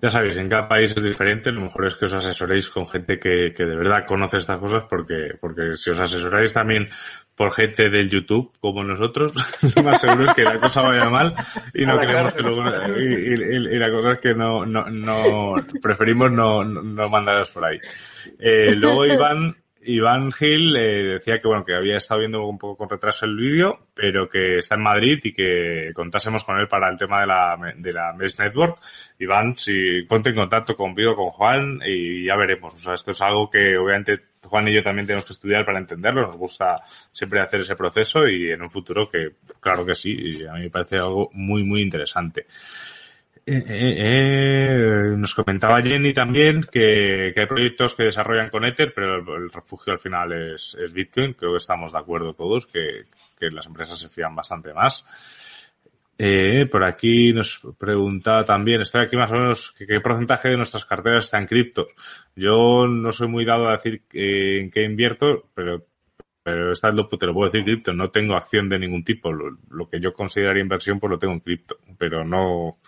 Ya sabéis, en cada país es diferente. Lo mejor es que os asesoréis con gente que, que de verdad conoce estas cosas porque, porque si os asesoráis también por gente del YouTube como nosotros, *laughs* lo más seguro es que la cosa vaya mal y no queremos que luego, y, la cosa es que no, no, no preferimos no, no mandaros por ahí. Eh, luego Iván Iván Gil eh, decía que bueno que había estado viendo un poco con retraso el vídeo, pero que está en Madrid y que contásemos con él para el tema de la de la Mesh Network. Iván, si ponte en contacto conmigo, con Juan y ya veremos. O sea, esto es algo que obviamente Juan y yo también tenemos que estudiar para entenderlo. Nos gusta siempre hacer ese proceso y en un futuro que claro que sí, y a mí me parece algo muy muy interesante. Eh, eh, eh, nos comentaba Jenny también que, hay proyectos que desarrollan con Ether, pero el, refugio al final es, Bitcoin. Creo que estamos de acuerdo todos que, las empresas se fían bastante más. por aquí nos preguntaba también, estoy aquí más o menos, ¿qué, porcentaje de nuestras carteras está en criptos? Yo no soy muy dado a decir en qué invierto, pero pero esta te lo puedo decir cripto, no tengo acción de ningún tipo. Lo, lo, que yo consideraría inversión, pues lo tengo en cripto, pero no,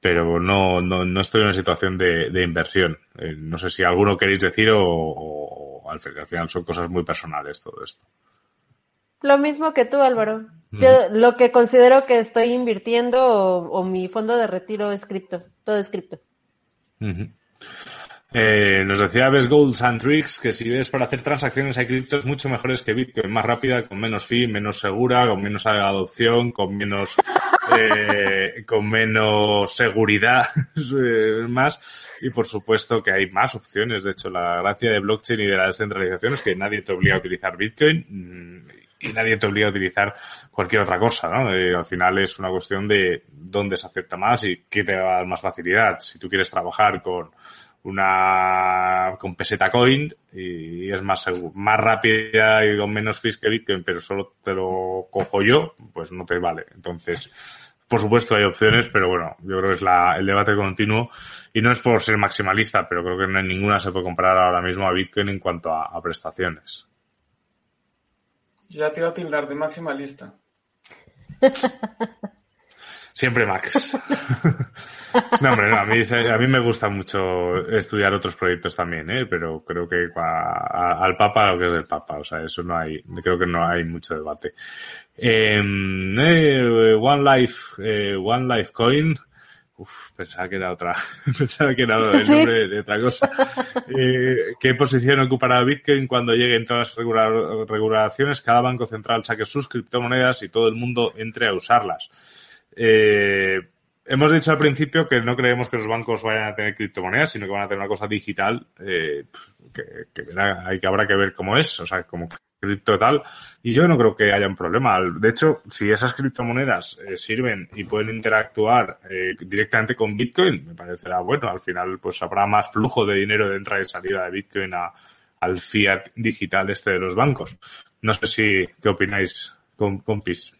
pero no, no, no estoy en una situación de, de inversión. Eh, no sé si alguno queréis decir o, al, final son cosas muy personales todo esto. Lo mismo que tú, Álvaro. Yo lo que considero que estoy invirtiendo o, mi fondo de retiro es cripto, todo es cripto. Eh, nos decía Best Goals and Tricks que si ves para hacer transacciones hay criptos mucho mejores que Bitcoin, más rápida, con menos fee, menos segura, con menos adopción, con menos *laughs* eh, con menos seguridad *laughs* eh, más y por supuesto que hay más opciones. De hecho, la gracia de blockchain y de la descentralización es que nadie te obliga a utilizar Bitcoin mm, y nadie te obliga a utilizar cualquier otra cosa, ¿no? Eh, al final es una cuestión de dónde se acepta más y qué te va a dar más facilidad. Si tú quieres trabajar con una con peseta coin y es más más rápida y con menos fees que Bitcoin, pero solo te lo cojo yo, pues no te vale. Entonces, por supuesto hay opciones, pero bueno, yo creo que es la, el debate continuo y no es por ser maximalista, pero creo que no hay ninguna se puede comparar ahora mismo a Bitcoin en cuanto a, a prestaciones. Ya te iba a tildar de maximalista. *laughs* Siempre Max. *laughs* no, hombre, a, mí, a mí me gusta mucho estudiar otros proyectos también, ¿eh? pero creo que al Papa lo que es del Papa, o sea, eso no hay, creo que no hay mucho debate. Em, eh, One Life, eh, One Life Coin, Uf, pensaba que era otra, *laughs* pensaba que era el nombre de otra cosa. Eh, ¿Qué posición ocupará Bitcoin cuando lleguen todas las regulaciones? Cada banco central saque sus criptomonedas y todo el mundo entre a usarlas. Eh, hemos dicho al principio que no creemos que los bancos vayan a tener criptomonedas, sino que van a tener una cosa digital eh, que, hay que habrá que ver cómo es, o sea, como cripto tal. Y yo no creo que haya un problema. De hecho, si esas criptomonedas eh, sirven y pueden interactuar eh, directamente con Bitcoin, me parecerá bueno. Al final, pues habrá más flujo de dinero de entrada y salida de Bitcoin a, al fiat digital este de los bancos. No sé si, ¿qué opináis, compis?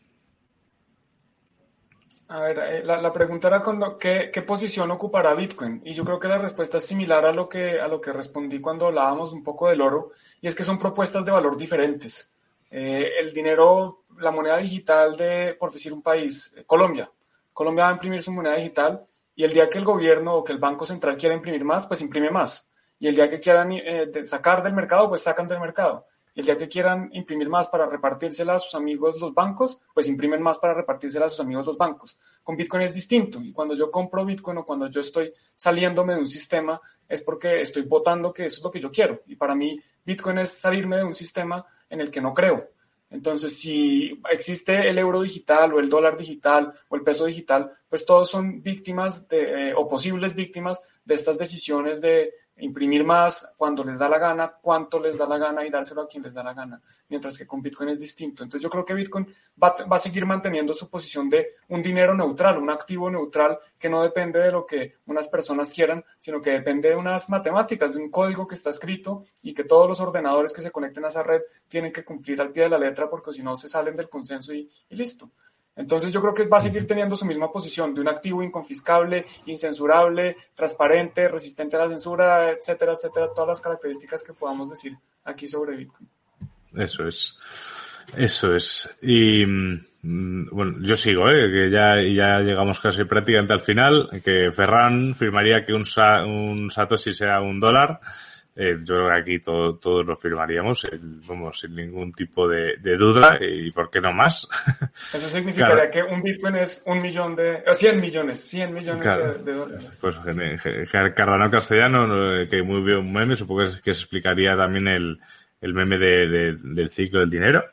A ver, eh, la, pregunta era con ¿qué, ¿qué, posición ocupará Bitcoin? Y yo creo que la respuesta es similar a lo, que, a lo que respondí cuando hablábamos un poco del oro, y es que son propuestas de valor diferentes. Eh, el dinero, la moneda digital de, por decir un país, eh, Colombia. Colombia va a imprimir su moneda digital y el día que el gobierno o que el Banco Central quiera imprimir más, pues imprime más. Y el día que quieran sacar del mercado, pues sacan del mercado el día que quieran imprimir más para repartírsela a sus amigos los bancos, pues imprimen más para repartírsela a sus amigos los bancos. Con Bitcoin es distinto y cuando yo compro Bitcoin o cuando yo estoy saliéndome de un sistema es porque estoy votando que eso es lo que yo quiero. Y para mí Bitcoin es salirme de un sistema en el que no creo. Entonces, si existe el euro digital o el dólar digital o el peso digital, pues todos son víctimas eh, o posibles víctimas de estas decisiones de imprimir más cuando les da la gana, cuánto les da la gana y dárselo a quien les da la gana, mientras que con Bitcoin es distinto. Entonces yo creo que Bitcoin va, va, a seguir manteniendo su posición de un dinero neutral, un activo neutral que no depende de lo que unas personas quieran, sino que depende de unas matemáticas, de un código que está escrito y que todos los ordenadores que se conecten a esa red tienen que cumplir al pie de la letra porque si no se salen del consenso y listo. Entonces yo creo que va a seguir teniendo su misma posición de un activo inconfiscable, incensurable, transparente, resistente a la censura, etcétera, etcétera, todas las características que podamos decir aquí sobre Bitcoin. Eso es. Eso es. Y mm, bueno, yo sigo, ¿eh? que ya, ya llegamos casi prácticamente al final, que Ferran firmaría que un, un Satoshi sea un dólar eh, yo creo que aquí todo, todos lo firmaríamos, vamos, sin ningún tipo de, duda, y por qué no más. *laughs* Eso significaría que un Bitcoin es un millón de, o 100 millones, 100 millones de, dólares. Pues Cardano Castellano, que muy bien un meme, supongo que se explicaría también el, el meme de, del ciclo del dinero.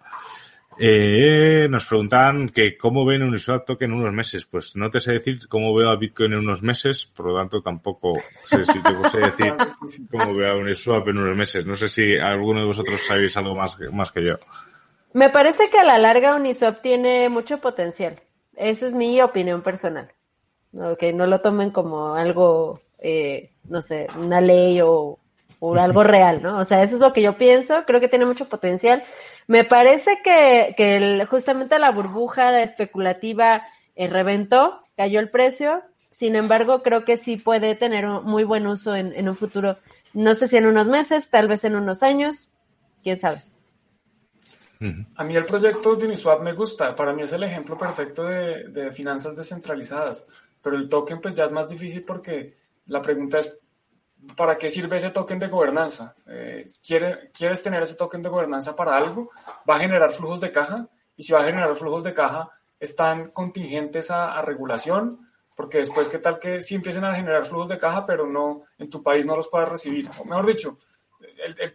Eh, nos preguntan que cómo ven Uniswap token en unos meses. Pues no te sé decir cómo veo a Bitcoin en unos meses, por lo tanto tampoco sé si te sé decir *laughs* cómo veo a Uniswap en unos meses. No sé si alguno de vosotros sabéis algo más, más que yo. Me parece que a la larga Uniswap tiene mucho potencial. Esa es mi opinión personal. Que no lo tomen como algo, eh, no sé, una ley o, o algo real, ¿no? O sea, eso es lo que yo pienso. Creo que tiene mucho potencial me parece que, que justamente la burbuja especulativa eh, reventó, cayó el precio. Sin embargo, creo que sí puede tener un muy buen uso en, en un futuro. No sé si en unos meses, tal vez en unos años. Quién sabe. A mí el proyecto de Uniswap me gusta. Para mí es el ejemplo perfecto de, de, finanzas descentralizadas. Pero el token pues ya es más difícil porque la pregunta es ¿para qué sirve ese token de gobernanza? Eh, ¿Quieres tener ese token de gobernanza para algo? ¿Va a generar flujos de caja? Y si va a generar flujos de caja, ¿están contingentes a, regulación? Porque después, ¿qué tal que sí empiecen a generar flujos de caja, pero no en tu país no los puedas recibir? O mejor dicho,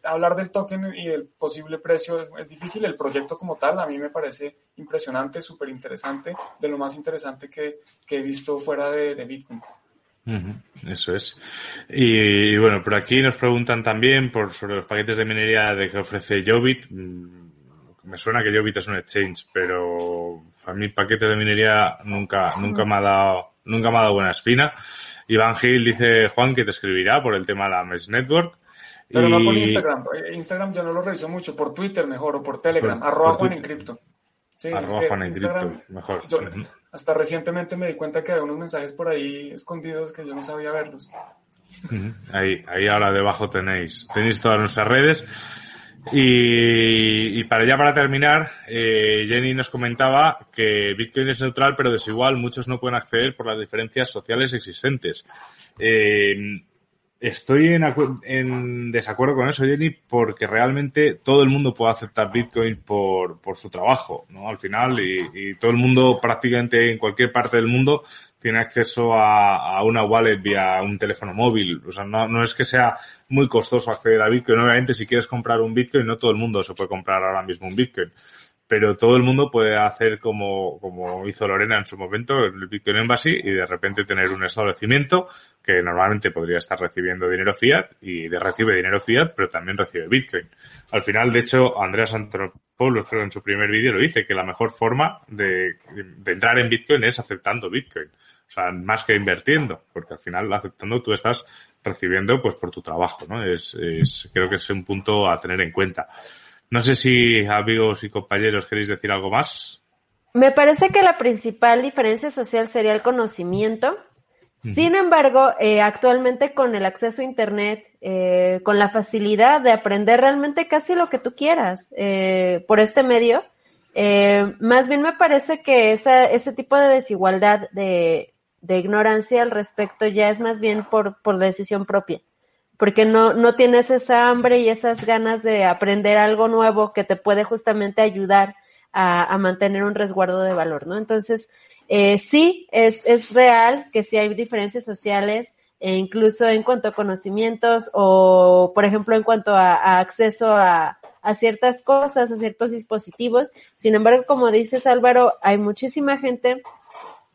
hablar del token y del posible precio es, es, difícil. El proyecto como tal a mí me parece impresionante, súper interesante, de lo más interesante que, que he visto fuera de, de Bitcoin. Eso es. Y, bueno, por aquí nos preguntan también por sobre los paquetes de minería de que ofrece Jobit. Mm, me suena que Jobit es un exchange, pero a mí paquete de minería nunca, nunca me ha dado, nunca me ha dado buena espina. Iván Gil dice Juan que te escribirá por el tema de la Mesh Network. Pero no por Instagram. Instagram yo no lo reviso mucho, por Twitter mejor o por Telegram, arroba Juan en cripto. Sí, arroba Juan en cripto, mejor. Hasta recientemente me di cuenta que había unos mensajes por ahí escondidos que yo no sabía verlos. Ahí, ahí ahora debajo tenéis, tenéis todas nuestras redes. Y, para ya para terminar, eh, Jenny nos comentaba que Bitcoin es neutral pero desigual, muchos no pueden acceder por las diferencias sociales existentes. Eh, Estoy en, desacuerdo con eso, Jenny, porque realmente todo el mundo puede aceptar Bitcoin por, su trabajo, ¿no? Al final, y, y, todo el mundo, prácticamente en cualquier parte del mundo, tiene acceso a, a, una wallet vía un teléfono móvil. O sea, no, no es que sea muy costoso acceder a Bitcoin. Obviamente, si quieres comprar un Bitcoin, no todo el mundo se puede comprar ahora mismo un Bitcoin pero todo el mundo puede hacer como, como hizo Lorena en su momento, el Bitcoin Embassy, y de repente tener un establecimiento que normalmente podría estar recibiendo dinero fiat y de recibe dinero fiat, pero también recibe Bitcoin. Al final, de hecho, Andreas Antonopoulos, creo en su primer vídeo lo dice, que la mejor forma de, de entrar en Bitcoin es aceptando Bitcoin. O sea, más que invirtiendo, porque al final aceptando tú estás recibiendo pues por tu trabajo, ¿no? Es, es, creo que es un punto a tener en cuenta. No sé si amigos y compañeros queréis decir algo más. Me parece que la principal diferencia social sería el conocimiento. Sin embargo, eh, actualmente con el acceso a Internet, eh, con la facilidad de aprender realmente casi lo que tú quieras eh, por este medio, más bien me parece que esa, ese tipo de desigualdad de, de ignorancia al respecto ya es más bien por, por decisión propia porque no, no tienes esa hambre y esas ganas de aprender algo nuevo que te puede justamente ayudar a, a mantener un resguardo de valor, ¿no? Entonces, eh, sí, es, es real que sí hay diferencias sociales, e incluso en cuanto a conocimientos o, por ejemplo, en cuanto a, a acceso a, a ciertas cosas, a ciertos dispositivos. Sin embargo, como dices Álvaro, hay muchísima gente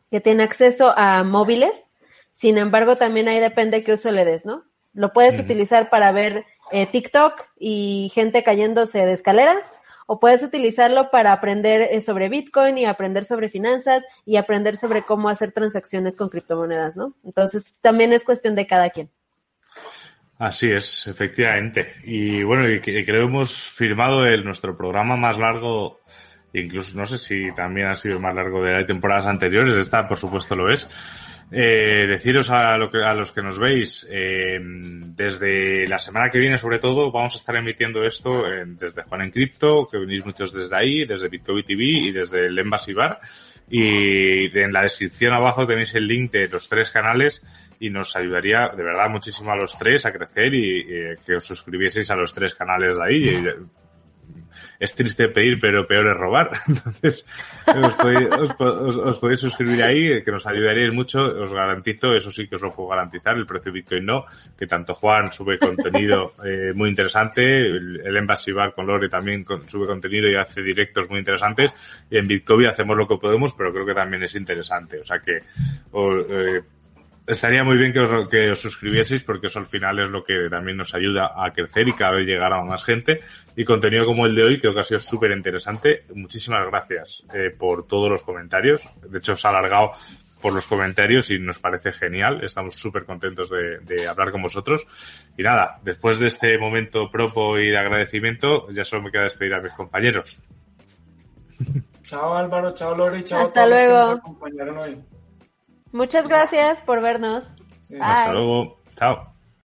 que tiene acceso a móviles. Sin embargo, también ahí depende qué uso le des, ¿no? Lo puedes utilizar para ver eh, TikTok y gente cayéndose de escaleras, o puedes utilizarlo para aprender eh, sobre Bitcoin y aprender sobre finanzas y aprender sobre cómo hacer transacciones con criptomonedas, ¿no? Entonces, también es cuestión de cada quien. Así es, efectivamente. Y bueno, y creo que hemos firmado el, nuestro programa más largo, incluso no sé si también ha sido el más largo de temporadas anteriores, esta por supuesto lo es, Eh, deciros a, lo que, a los que nos veis, eh, desde la semana que viene sobre todo vamos a estar emitiendo esto desde Juan en Cripto, que venís muchos desde ahí, desde Bitcoin TV y desde el Embassy Bar. Y en la descripción abajo tenéis el link de los tres canales y nos ayudaría de verdad muchísimo a los tres a crecer y, que os suscribieseis a los tres canales de ahí es triste pedir, pero peor es robar. *laughs* Entonces, os podéis, suscribir ahí, que nos ayudaríais mucho. Os garantizo, eso sí que os lo puedo garantizar, el precio de Bitcoin no, que tanto Juan sube contenido eh, muy interesante, el, el Embassy Bar con Lore también sube contenido y hace directos muy interesantes, y en Bitcoin hacemos lo que podemos, pero creo que también es interesante. O sea que, eh, estaría muy bien que os, que os suscribieseis porque eso al final es lo que también nos ayuda a crecer y cada vez llegar a más gente. Y contenido como el de hoy creo que ha sido súper interesante. Muchísimas gracias eh, por todos los comentarios. De hecho, se ha alargado por los comentarios y nos parece genial. Estamos súper contentos de, de, hablar con vosotros. Y nada, después de este momento propo y de agradecimiento, ya solo me queda despedir a mis compañeros. Chao Álvaro, chao Lori, chao Hasta a todos luego. los que nos acompañaron hoy. Muchas gracias por vernos. Hasta luego. Chao.